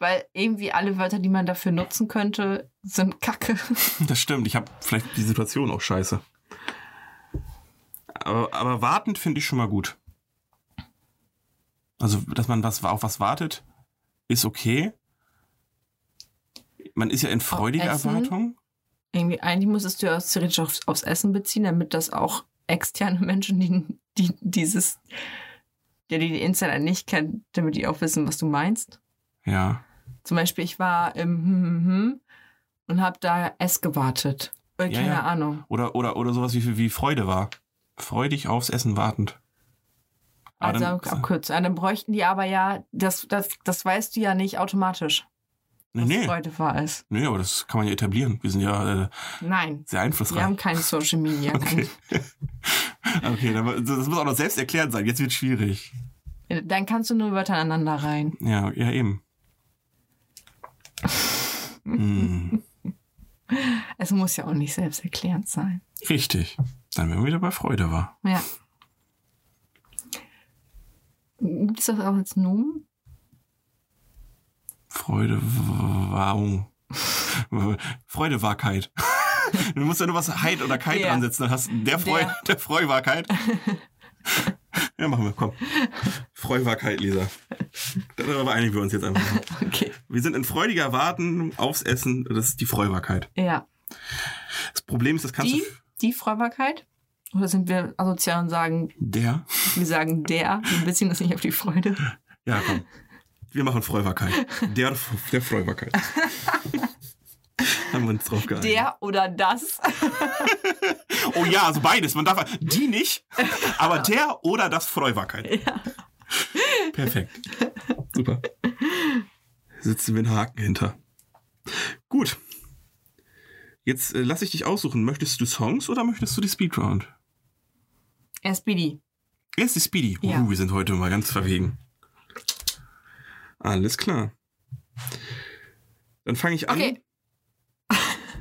Weil irgendwie alle Wörter, die man dafür nutzen könnte, sind Kacke. Das stimmt. Ich habe vielleicht die Situation auch scheiße. Aber, aber wartend finde ich schon mal gut. Also, dass man was, auf was wartet, ist okay. Man ist ja in freudiger? Erwartung. Irgendwie, eigentlich müsstest du ja theoretisch aufs, aufs Essen beziehen, damit das auch externe Menschen, die, die dieses, der die die Insider nicht kennt, damit die auch wissen, was du meinst. Ja. Zum Beispiel, ich war im hm, hm, hm und habe da S gewartet. Äh, Ja, keine ja. Ahnung. Oder, oder, oder sowas wie, wie Freude war. Freudig aufs Essen wartend. Aber Also dann- abkürzen. Dann bräuchten die aber ja, das, das, das weißt du ja nicht automatisch, Nee, nee. Freude war ist. Nee, aber das kann man ja etablieren. Wir sind ja äh, Nein. sehr Wir einflussreich. haben kein Social Media. Okay. okay, dann, das muss auch noch selbst erklärt sein. Jetzt wird schwierig. Dann kannst du nur Wörter aneinander rein. Ja, ja, eben. Hm, Es muss ja auch nicht selbsterklärend sein. richtig. Dann wären wir wieder bei Freude war. Ja. Gibt es das auch als Nomen? Freude, Wahrung. Freudewahrkeit. Du musst ja nur was Heid oder Kite Der. ansetzen, dann hast du der, Freu, Der. der Freuwahrkeit. Ja, machen wir, komm. Freuwahrkeit, Lisa. Darüber einigen wir uns jetzt einfach. mal. Okay. Wir sind in freudiger Warten aufs Essen, das ist die Freuwahrkeit. Ja. Das Problem ist, das kannst Die, du... die Freubarkeit? Oder sind wir asozial und sagen, Der? wir sagen der, wir beziehen das nicht auf die Freude? Ja, komm. Wir machen Freuwahrkeit. Der, der Freuwahrkeit. Haben wir uns drauf geeinigt. Der oder das? Oh ja, also beides. Man darf die nicht, aber der oder das Freuwahrkeit. Ja. Perfekt. Super. Sitzen wir einen Haken hinter. Gut. Jetzt äh, lass ich dich aussuchen. Möchtest du Songs oder möchtest du die Speedround? SPD. Erst die Speedy. Ja. Uh, wir sind heute mal ganz verwegen. Alles klar. Dann fange ich an. Okay.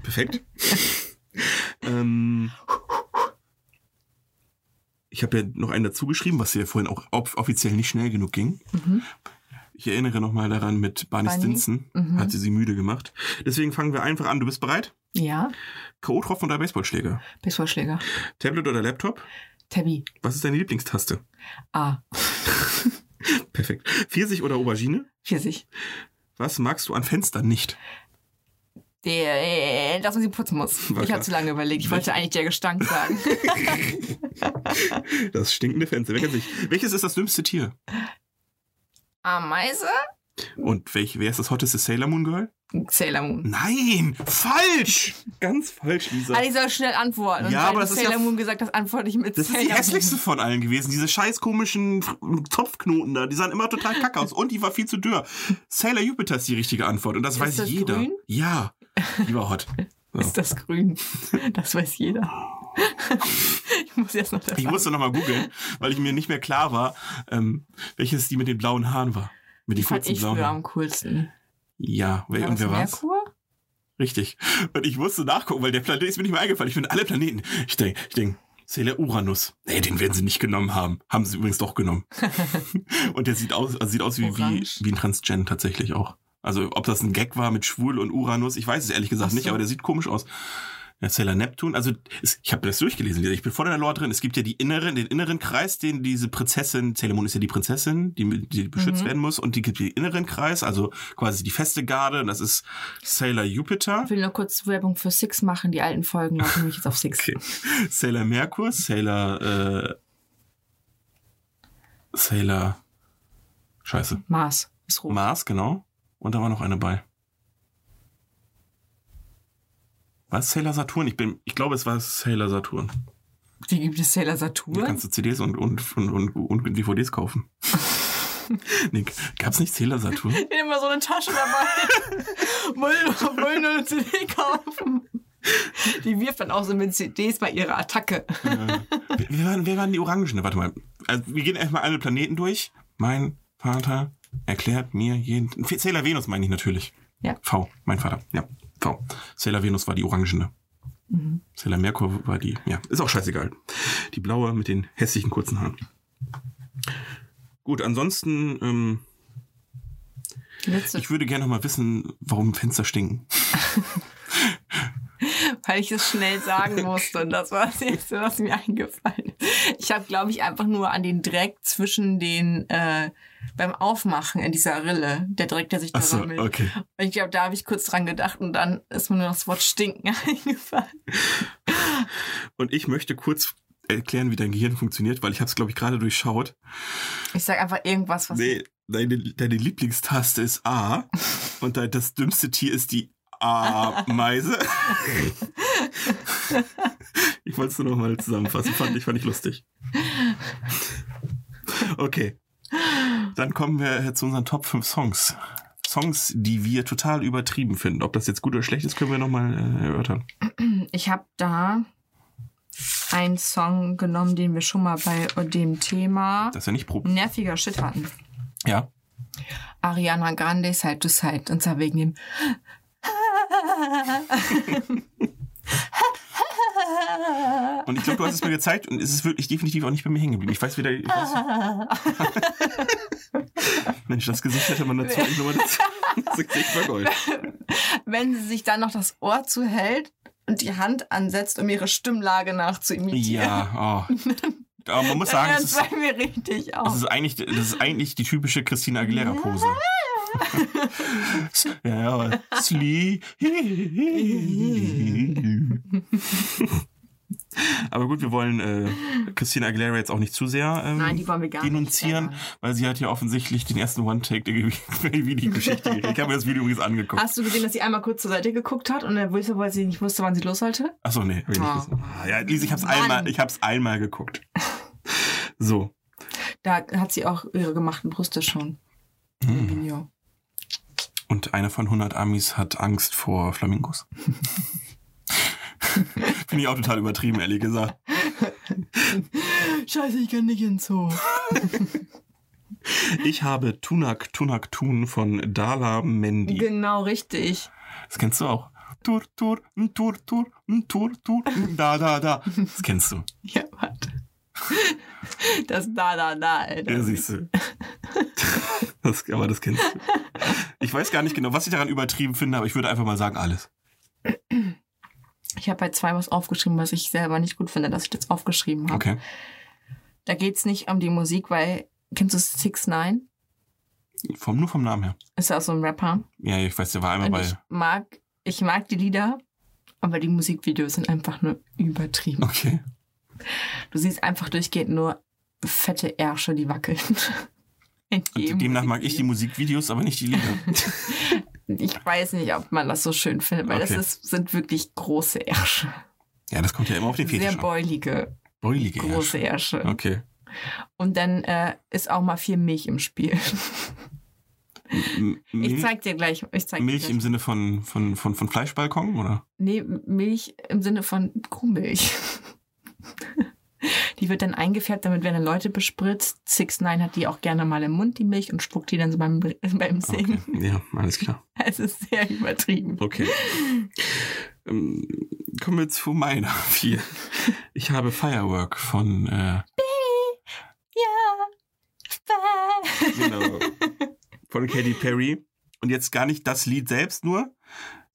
Perfekt. ähm, ich habe ja noch einen dazu geschrieben, was hier vorhin auch off offiziell nicht schnell genug ging. Mhm. Ich erinnere nochmal daran mit Barney, Barney? Stinson. Mhm. Hat sie sie müde gemacht. Deswegen fangen wir einfach an. Du bist bereit? Ja. K.O.-Tropfen oder Baseballschläger? Baseballschläger. Tablet oder Laptop? Tabby. Was ist deine Lieblingstaste? A. Perfekt. Pfirsich oder Aubergine? Pfirsich. Was magst du an Fenstern nicht? Der, äh, dass man sie putzen muss. War ich habe zu lange überlegt. Ich wollte eigentlich der Gestank sagen. Das stinkende Fenster. Wer kennt sich? Welches ist das dümmste Tier? Ameise? Und welch, wer ist das hotteste Sailor Moon Girl? Sailor Moon. Nein! Falsch! Ganz falsch, Lisa. Ah, ich soll schnell antworten. Und Ja, aber das ist Sailor ja- Moon gesagt hast, antworte ich mit Das ist Sailor die hässlichste von allen gewesen. Diese scheiß komischen Zopfknoten da. Die sahen immer total kacke aus. Und die war viel zu dürr. Sailor Jupiter ist die richtige Antwort. Und das Ist weiß das jeder. grün? Ja. Die war hot. So. Ist das grün? Das weiß jeder. ich muss jetzt noch Ich musste nochmal googeln, weil ich mir nicht mehr klar war, ähm, welches die mit den blauen Haaren war. Mit den kurzen ich blauen früher Haaren. am coolsten. Ja, wer, War und wer war's? Merkur? Richtig. Und ich musste nachgucken, weil der Planet ist mir nicht mehr eingefallen. Ich finde alle Planeten. Ich denke, ich denke, Sailor Uranus. Nee, den werden sie nicht genommen haben. Haben sie übrigens doch genommen. und der sieht aus, also sieht aus wie, wie, wie ein Transgen tatsächlich auch. Also ob das ein Gag war mit Schwul und Uranus, ich weiß es ehrlich gesagt so. nicht, aber der sieht komisch aus. Ja, Sailor Neptun, also es, ich habe das durchgelesen. Ich bin voll in der Lore drin. Es gibt ja die inneren, den inneren Kreis, den diese Prinzessin, Sailor Moon ist ja die Prinzessin, die, die beschützt Mhm. werden muss, und die gibt den inneren Kreis, also quasi die feste Garde. Und das ist Sailor Jupiter. Ich will nur kurz Werbung für Six machen. Die alten Folgen laufen nämlich jetzt auf Six. Okay. Sailor Merkur, Sailor, äh, Sailor, scheiße, Mars ist rot. Mars, genau. Und da war noch eine bei. Was? Sailor Saturn? Ich bin, ich glaube, es war Sailor Saturn. Wie gibt es Sailor Da Saturn? kannst du CDs und, und, und, und, DVDs kaufen. nee, gab's nicht Sailor Saturn? Ich hab immer so eine Tasche dabei. wollen, nur eine CD kaufen. Die wirft dann auch so mit CDs bei ihrer Attacke. wer, waren, wer waren die Orangen? Warte mal. Also, wir gehen erstmal alle Planeten durch. Mein Vater erklärt mir jeden. Sailor Venus meine ich natürlich. Ja. V, mein Vater. Ja, V. Sailor Venus war die orangene. Mhm. Sailor Merkur war die. Ja, ist auch scheißegal. Die blaue mit den hässlichen kurzen Haaren. Gut, ansonsten, ähm, Letzte, ich würde gerne noch mal wissen, warum Fenster stinken. weil ich es schnell sagen musste. Und das war das Erste, was mir eingefallen ist. Ich habe, glaube ich, einfach nur an den Dreck zwischen den, äh, beim Aufmachen in dieser Rille, der Dreck, der sich da Achso, sammelt. okay. Ich glaube, da habe ich kurz dran gedacht und dann ist mir nur das Wort stinken eingefallen. Und ich möchte kurz erklären, wie dein Gehirn funktioniert, weil ich habe es, glaube ich, gerade durchschaut. Ich sage einfach irgendwas, was Nee, deine, deine Lieblingstaste ist A und das dümmste Tier ist die A-Meise. ich wollte es nur noch mal zusammenfassen. Fand ich, fand ich lustig. Okay. Dann kommen wir zu unseren Top 5 Songs. Songs, die wir total übertrieben finden. Ob das jetzt gut oder schlecht ist, können wir nochmal äh, erörtern. Ich habe da einen Song genommen, den wir schon mal bei dem Thema Das ist ja nicht Probe. nerviger Shit hatten. Ja. Ariana Grande Side to Side. Und zwar wegen dem. Und ich glaube, du hast es mir gezeigt und es ist wirklich definitiv auch nicht bei mir hängen geblieben. Ich weiß wieder. Ich weiß, Mensch, das Gesicht hätte man dazu eigentlich nochmal dazu. Das Gesicht war Gold. Wenn sie sich dann noch das Ohr zuhält und die Hand ansetzt, um ihre Stimmlage nachzuimitieren. Ja, oh. Aber man muss sagen, hört ist, bei mir richtig das auf. ist, eigentlich, das ist eigentlich die typische Christina Aguilera-Pose. Ja, ja. Sleep. Aber gut, wir wollen äh, Christina Aguilera jetzt auch nicht zu sehr ähm, Nein, die wollen wir gar denunzieren, nicht. weil sie hat ja offensichtlich den ersten One-Take der Videogeschichte gekriegt. Ich habe mir das Video übrigens angeguckt. Hast du gesehen, dass sie einmal kurz zur Seite geguckt hat und dann wusste, weil sie nicht wusste, wann sie los sollte? Achso, nee. Oh. ja, Lisa, ich hab's Mann. einmal, ich hab's einmal geguckt. So. Da hat sie auch ihre gemachten Brüste schon. Hm. Und einer von 100 Amis hat Angst vor Flamingos. Finde ich auch total übertrieben, ehrlich gesagt. Scheiße, ich kann nicht ins Zoo. Ich habe Tunak Tunak Tun von Dala Mendy. Genau, richtig. Das kennst du auch. Tur, tur, tur, tur, tur, tur, da, da, da. Das kennst du. Ja, warte. Das da, da, da, Alter. Ja, siehst du. Das, aber das kennst du. Ich weiß gar nicht genau, was ich daran übertrieben finde, aber ich würde einfach mal sagen, alles. Ich habe bei zwei was aufgeschrieben, was ich selber nicht gut finde, dass ich das aufgeschrieben habe. Okay. Da geht's nicht um die Musik, weil, kennst du Six Nine? Vom, nur vom Namen her. Ist ja auch so ein Rapper. Ja, ich weiß, der war einmal Und bei. ich mag, ich mag die Lieder, aber die Musikvideos sind einfach nur übertrieben. Okay. Du siehst einfach durchgehend nur fette Ärsche, die wackeln. Demnach mag ich die Musikvideo. Musikvideos, aber nicht die Lieder. Ich weiß nicht, ob man das so schön findet, weil Okay. das ist, sind wirklich große Ärsche. Ja, das kommt ja immer auf den Sehr Fetisch an. beulige, Beulige große Ärsche. Ärsche. Okay. Und dann äh, ist auch mal viel Milch im Spiel. M- Ich Milch, zeig dir gleich. Ich zeig dir Milch gleich. im Sinne von, von, von, von Fleischbalkon, oder? Nee, Milch im Sinne von Kuhmilch. Die wird dann eingefärbt, damit werden Leute bespritzt. Six Nine hat die auch gerne mal im Mund, die Milch, und spuckt die dann so beim, beim Singen. Okay. Ja, alles klar. Es ist sehr übertrieben. Okay. ähm, kommen wir zu meiner vier. Ich habe Firework von, äh, Ja. genau, von Katy Perry. Und jetzt gar nicht das Lied selbst nur,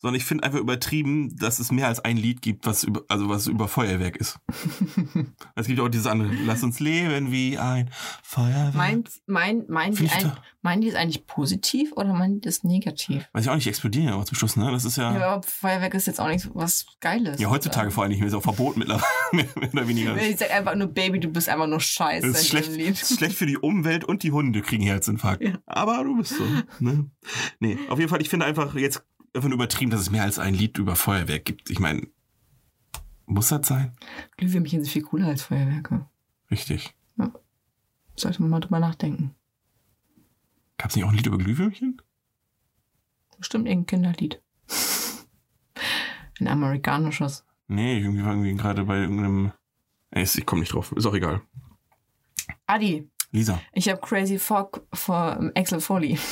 sondern ich finde einfach übertrieben, dass es mehr als ein Lied gibt, was über, also was über Feuerwerk ist. Es gibt auch dieses andere, lass uns leben wie ein Feuerwerk. Meint, mein, meinen, die ein, meinen die es eigentlich positiv oder meinen die das negativ? Weiß ich auch nicht, die explodieren ja auch zum Schluss, ne? Das ist ja, Ja, ja, aber Feuerwerk ist jetzt auch nicht was Geiles. heutzutage vor allem nicht mehr, ist auch verboten mittlerweile, mehr, oder weniger. Ich sag einfach nur, Baby, du bist einfach nur scheiße. Das ist schlecht, das ist schlecht für die Umwelt und die Hunde kriegen Herzinfarkt. Ja. Aber du bist so. Ne? Nee, auf jeden Fall, ich finde einfach jetzt einfach nur übertrieben, dass es mehr als ein Lied über Feuerwerk gibt. Ich meine, muss das sein? Glühwürmchen sind viel cooler als Feuerwerke. Richtig. Sollte man mal drüber nachdenken. Gab es nicht auch ein Lied über Glühwürmchen? Bestimmt irgendein Kinderlied. Ein amerikanisches. Nee, irgendwie war irgendwie gerade bei irgendeinem. Ich komme nicht drauf. Ist auch egal. Adi, Lisa. Ich habe Crazy Fog von Axel Foley.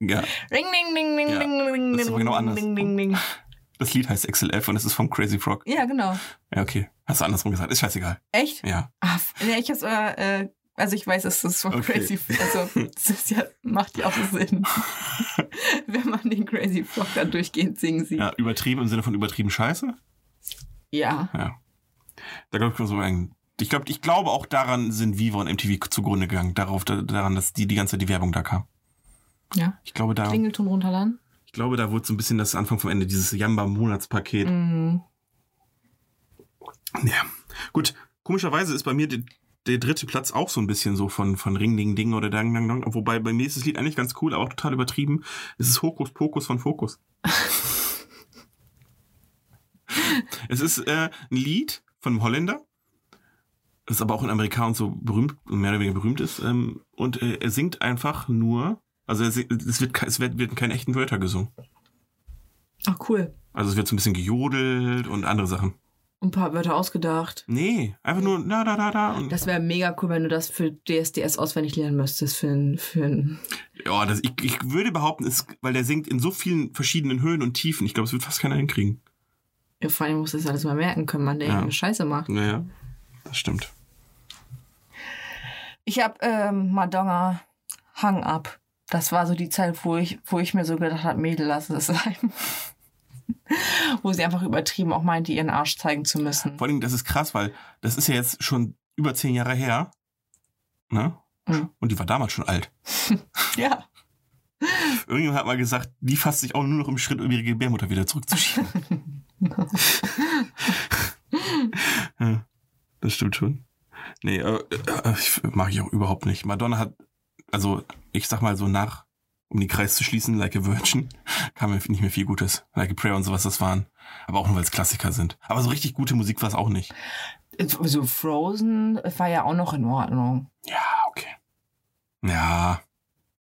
Ja, Ring, ding, ding, ding, Ja, ding, ding, das ist aber genau anders. ding, ding, ding. das Lied heißt XLF und es ist vom Crazy Frog. Ja, genau. Ja, okay. Hast du andersrum gesagt. Ist scheißegal. Echt? Ja. F- ja, ich hab's, äh, äh, also ich weiß, es ist von Okay. Crazy Also, das ist ja, macht ja auch Sinn. Wenn man den Crazy Frog dann durchgehend singen sieht. Ja, übertrieben im Sinne von übertrieben Scheiße. Ja. Ja. Da glaube ich so ein. Ich glaube, ich glaube auch daran sind Viva und MTV zugrunde gegangen. Darauf, da, daran, dass die, die ganze Zeit die Werbung da kam. Ja. Ich glaube, da, Klingelton runterladen. ich glaube, da wurde so ein bisschen das Anfang vom Ende, dieses Jamba-Monatspaket. Mhm. Ja. Gut. Komischerweise ist bei mir der, der dritte Platz auch so ein bisschen so von, von Ring Ding Ding oder Dang Dang Dong. Wobei bei mir ist das Lied eigentlich ganz cool, aber auch total übertrieben. Es ist Hokus Pokus von Fokus. es ist äh, ein Lied von einem Holländer, das aber auch in Amerika und so berühmt, mehr oder weniger berühmt ist. Ähm, und äh, er singt einfach nur, also si- es wird, es wird keine echten Wörter gesungen. Ach, cool. Also es wird so ein bisschen gejodelt und andere Sachen. Ein paar Wörter ausgedacht. Nee, einfach nur da, da, da, da. Das wäre mega cool, wenn du das für DSDS auswendig lernen müsstest. Für ein, für ein Ja, das, ich, ich würde behaupten, es, weil der singt in so vielen verschiedenen Höhen und Tiefen. Ich glaube, es wird fast keiner hinkriegen. ja, vor allem muss das alles mal merken können, man, der Ja. irgendeine Scheiße macht. Naja, das stimmt. Ich habe ähm, Madonna Hang Up. Das war so die Zeit, wo ich, wo ich mir so gedacht habe, Mädel, lass es sein. wo sie einfach übertrieben auch meinte, ihren Arsch zeigen zu müssen. Vor allem, das ist krass, weil das ist ja jetzt schon über zehn Jahre her. Ne? Mhm. Und die war damals schon alt. Ja. Irgendjemand hat mal gesagt, die fasst sich auch nur noch im Schritt, um ihre Gebärmutter wieder zurückzuschieben. ja, das stimmt schon. Nee, äh, äh, mag ich auch überhaupt nicht. Madonna hat, also ich sag mal so nach, um den Kreis zu schließen, Like a Virgin, kam mir nicht mehr viel Gutes. Like a Prayer und sowas, das waren. Aber auch nur, weil es Klassiker sind. Aber so richtig gute Musik war es auch nicht. So Frozen war ja auch noch in Ordnung. Ja, okay. Ja,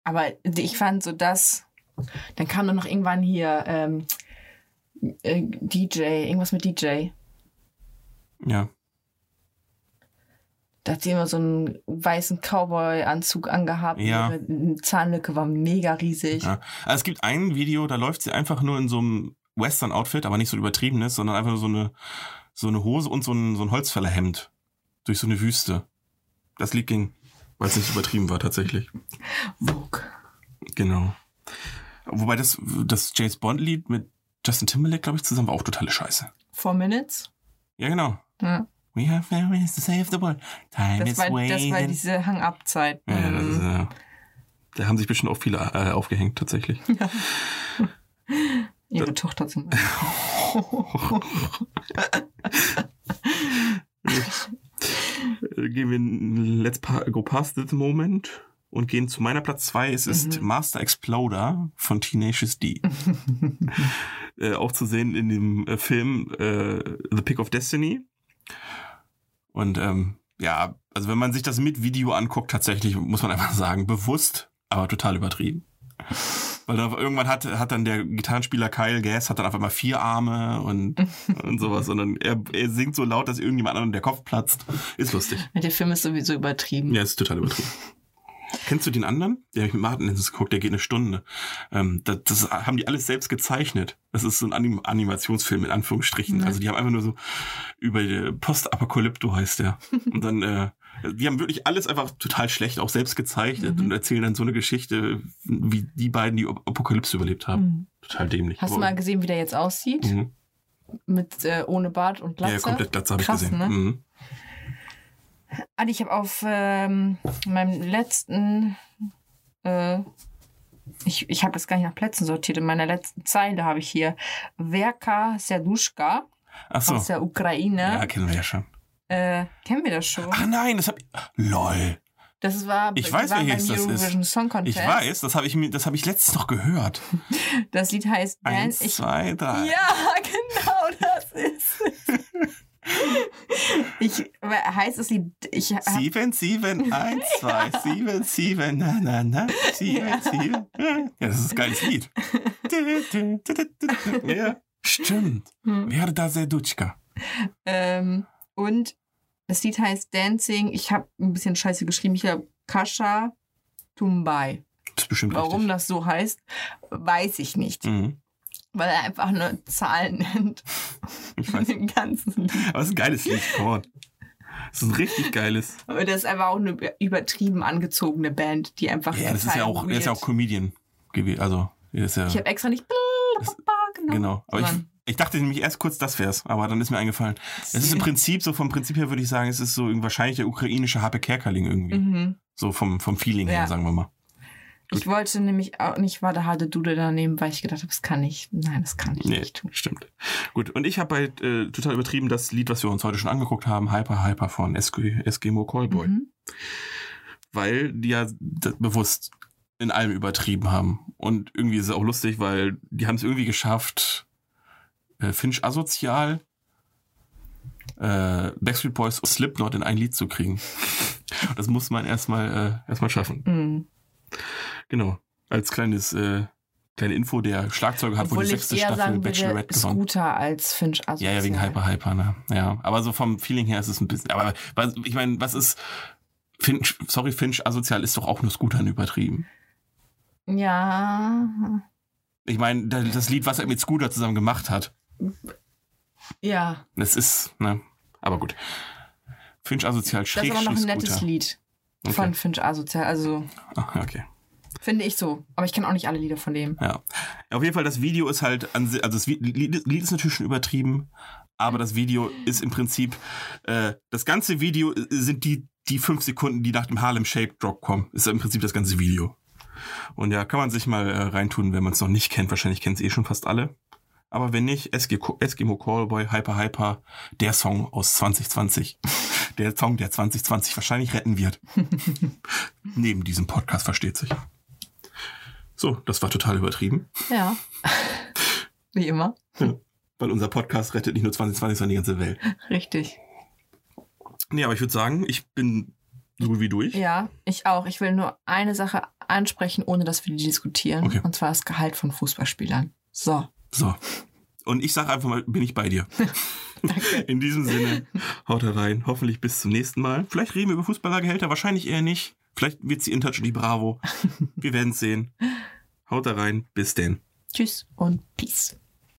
Aber ich fand so das. Dann kam dann noch irgendwann hier ähm, äh, DJ, irgendwas mit DJ. ja. Da hat sie immer so einen weißen Cowboy-Anzug angehabt. Ja. Ihre Zahnlücke war mega riesig. Ja. Also es gibt ein Video, da läuft sie einfach nur in so einem Western-Outfit, aber nicht so übertriebenes, sondern einfach nur so eine, so eine Hose und so ein, so ein Holzfällerhemd durch so eine Wüste. Das Lied ging, weil es nicht übertrieben war tatsächlich. Vogue. Genau. Wobei das, das James Bond-Lied mit Justin Timberlake, glaube ich, zusammen war auch totale Scheiße. Four Minutes. Ja, genau. Ja. We have minutes to save the world. Time Das, is war, das war waiting. diese Hang-Up-Zeit. ja, das ist, Mhm. äh, da haben sich bestimmt auch viele äh, aufgehängt, tatsächlich. Ihre Tochter zum Beispiel. Äh, gehen wir in Let's pa Go Past This Moment und gehen zu meiner Platz 2. Es ist Mhm. Master Exploder von Tenacious D. äh, auch zu sehen in dem äh, Film äh, The Pick of Destiny. Und ähm, ja, also wenn man sich das mit Video anguckt, tatsächlich muss man einfach sagen, bewusst, aber total übertrieben. Weil dann irgendwann hat, hat dann der Gitarrenspieler Kyle Gass hat dann einfach mal vier Arme und, und sowas. Und dann er, er singt so laut, dass irgendjemand anderen der Kopf platzt. Ist lustig. Der Film ist sowieso übertrieben. Ja, ist total übertrieben. Kennst du den anderen? Der habe ich mit Martin letztens geguckt, der geht eine Stunde. Ähm, das, das haben die alles selbst gezeichnet. Das ist so ein Anim Animationsfilm in Anführungsstrichen. Ja. Also die haben einfach nur so über Postapokalypto heißt der. Und dann, äh, die haben wirklich alles einfach total schlecht auch selbst gezeichnet Mhm. und erzählen dann so eine Geschichte, wie die beiden die Apokalypse überlebt haben. Mhm. Total dämlich. Hast du mal gesehen, wie der jetzt aussieht? Mhm. Mit äh, ohne Bart und Glatze? Ja, komplett Glatze habe ich gesehen. Ne? Adi, ich habe auf ähm, meinem letzten, äh, ich, ich habe das gar nicht nach Plätzen sortiert, in meiner letzten Zeile habe ich hier Verka Serduschka so. aus der Ukraine. Ja, kennen wir ja schon. Äh, kennen wir das schon? Ach nein, das hab ich. LOL. Das war, Ich weiß, waren welches das ist. Song Ich Contest. weiß, das habe ich das habe ich letztens noch gehört. Das Lied heißt Eins, Dance. Ich, zwei, drei. ja, genau das ist es. Ich heißt das Lied. Ich Sieben, sieben, eins, zwei, sieben, sieben, na, na, na, sieben, sieben. Ja, das ist ein geiles Lied. Ja, stimmt. Hm. Verda Serduchka. ähm, und Das Lied heißt Dancing. Ich habe ein bisschen scheiße geschrieben. Ich habe Kasha Tumbai. Das ist bestimmt Warum richtig. das so heißt, weiß ich nicht. Mhm. Weil er einfach nur Zahlen nennt. Ich weiß. Den ganzen. Aber es ist ein geiles Lied, come on. Es ist ein richtig geiles. Aber das ist einfach auch eine übertrieben angezogene Band, die einfach. Ja, das ist ja auch, er ist ja auch Comedian gewesen. Also, er ist ja. Ich habe extra nicht. Genau. Genau. Aber ich, ich dachte nämlich erst kurz, das wär's, aber dann ist mir eingefallen. Es ist im Prinzip, so vom Prinzip her würde ich sagen, es ist so wahrscheinlich der ukrainische Happe Kerkeling irgendwie. Mhm. So vom, vom Feeling her, Ja. sagen wir mal. Ich wollte nämlich auch nicht Wada Hade Dude da nehmen, weil ich gedacht habe, das kann ich. Nein, das kann ich Nee, nicht tun. stimmt. Gut, und ich habe halt äh, total übertrieben das Lied, was wir uns heute schon angeguckt haben, Hyper Hyper von Esk- Eskimo Callboy. Mhm. Weil die ja das bewusst in allem übertrieben haben. Und irgendwie ist es auch lustig, weil die haben es irgendwie geschafft, äh, Finch asozial, äh, Backstreet Boys und Slipknot in ein Lied zu kriegen. Das muss man erstmal äh, erstmal schaffen. Mhm. Genau. Als kleines äh, kleine Info, der Schlagzeuger hat wohl die sechste Staffel sagen Bachelorette gewonnen. Scooter als Finch Asozial. Ja, ja, wegen Hyper Hyper, ne? Ja, aber so vom Feeling her ist es ein bisschen. Aber was, ich meine, was ist. Finch, sorry, Finch asozial ist doch auch nur Scootern übertrieben. Ja. Ich meine, da- das Lied, was er mit Scooter zusammen gemacht hat, Ja. das ist, ne? Aber gut. Finch asozial Das ist schräg aber noch ein nettes Scooter. Lied Okay. von Finch Asozial. Also, Ah, okay. Finde ich so. Aber ich kenne auch nicht alle Lieder von dem. Ja. Auf jeden Fall, das Video ist halt, an, also das Lied, ist natürlich schon übertrieben, aber das Video ist im Prinzip, äh, das ganze Video äh, sind die, die fünf Sekunden, die nach dem Harlem Shake Drop kommen. Ist im Prinzip das ganze Video. Und ja, kann man sich mal äh, reintun, wenn man es noch nicht kennt. Wahrscheinlich kennen es eh schon fast alle. Aber wenn nicht, Eskimo, Eskimo Callboy, Hyper Hyper, der Song aus 2020. Der Song, der 2020 wahrscheinlich retten wird. Neben diesem Podcast versteht sich. So, das war total übertrieben. Ja. Wie immer. Weil unser Podcast rettet nicht nur 2020, sondern die ganze Welt. Richtig. Nee, aber ich würde sagen, ich bin so gut wie durch. Ja, ich auch. Ich will nur eine Sache ansprechen, ohne dass wir die diskutieren. Okay. Und zwar das Gehalt von Fußballspielern. So. So. Und ich sage einfach mal, bin ich bei dir. Danke. In diesem Sinne, haut rein. Hoffentlich bis zum nächsten Mal. Vielleicht reden wir über Fußballergehälter, wahrscheinlich eher nicht. Vielleicht wird sie InTouch und die Bravo. Wir werden es sehen. Haut da rein. Bis denn. Tschüss und Peace.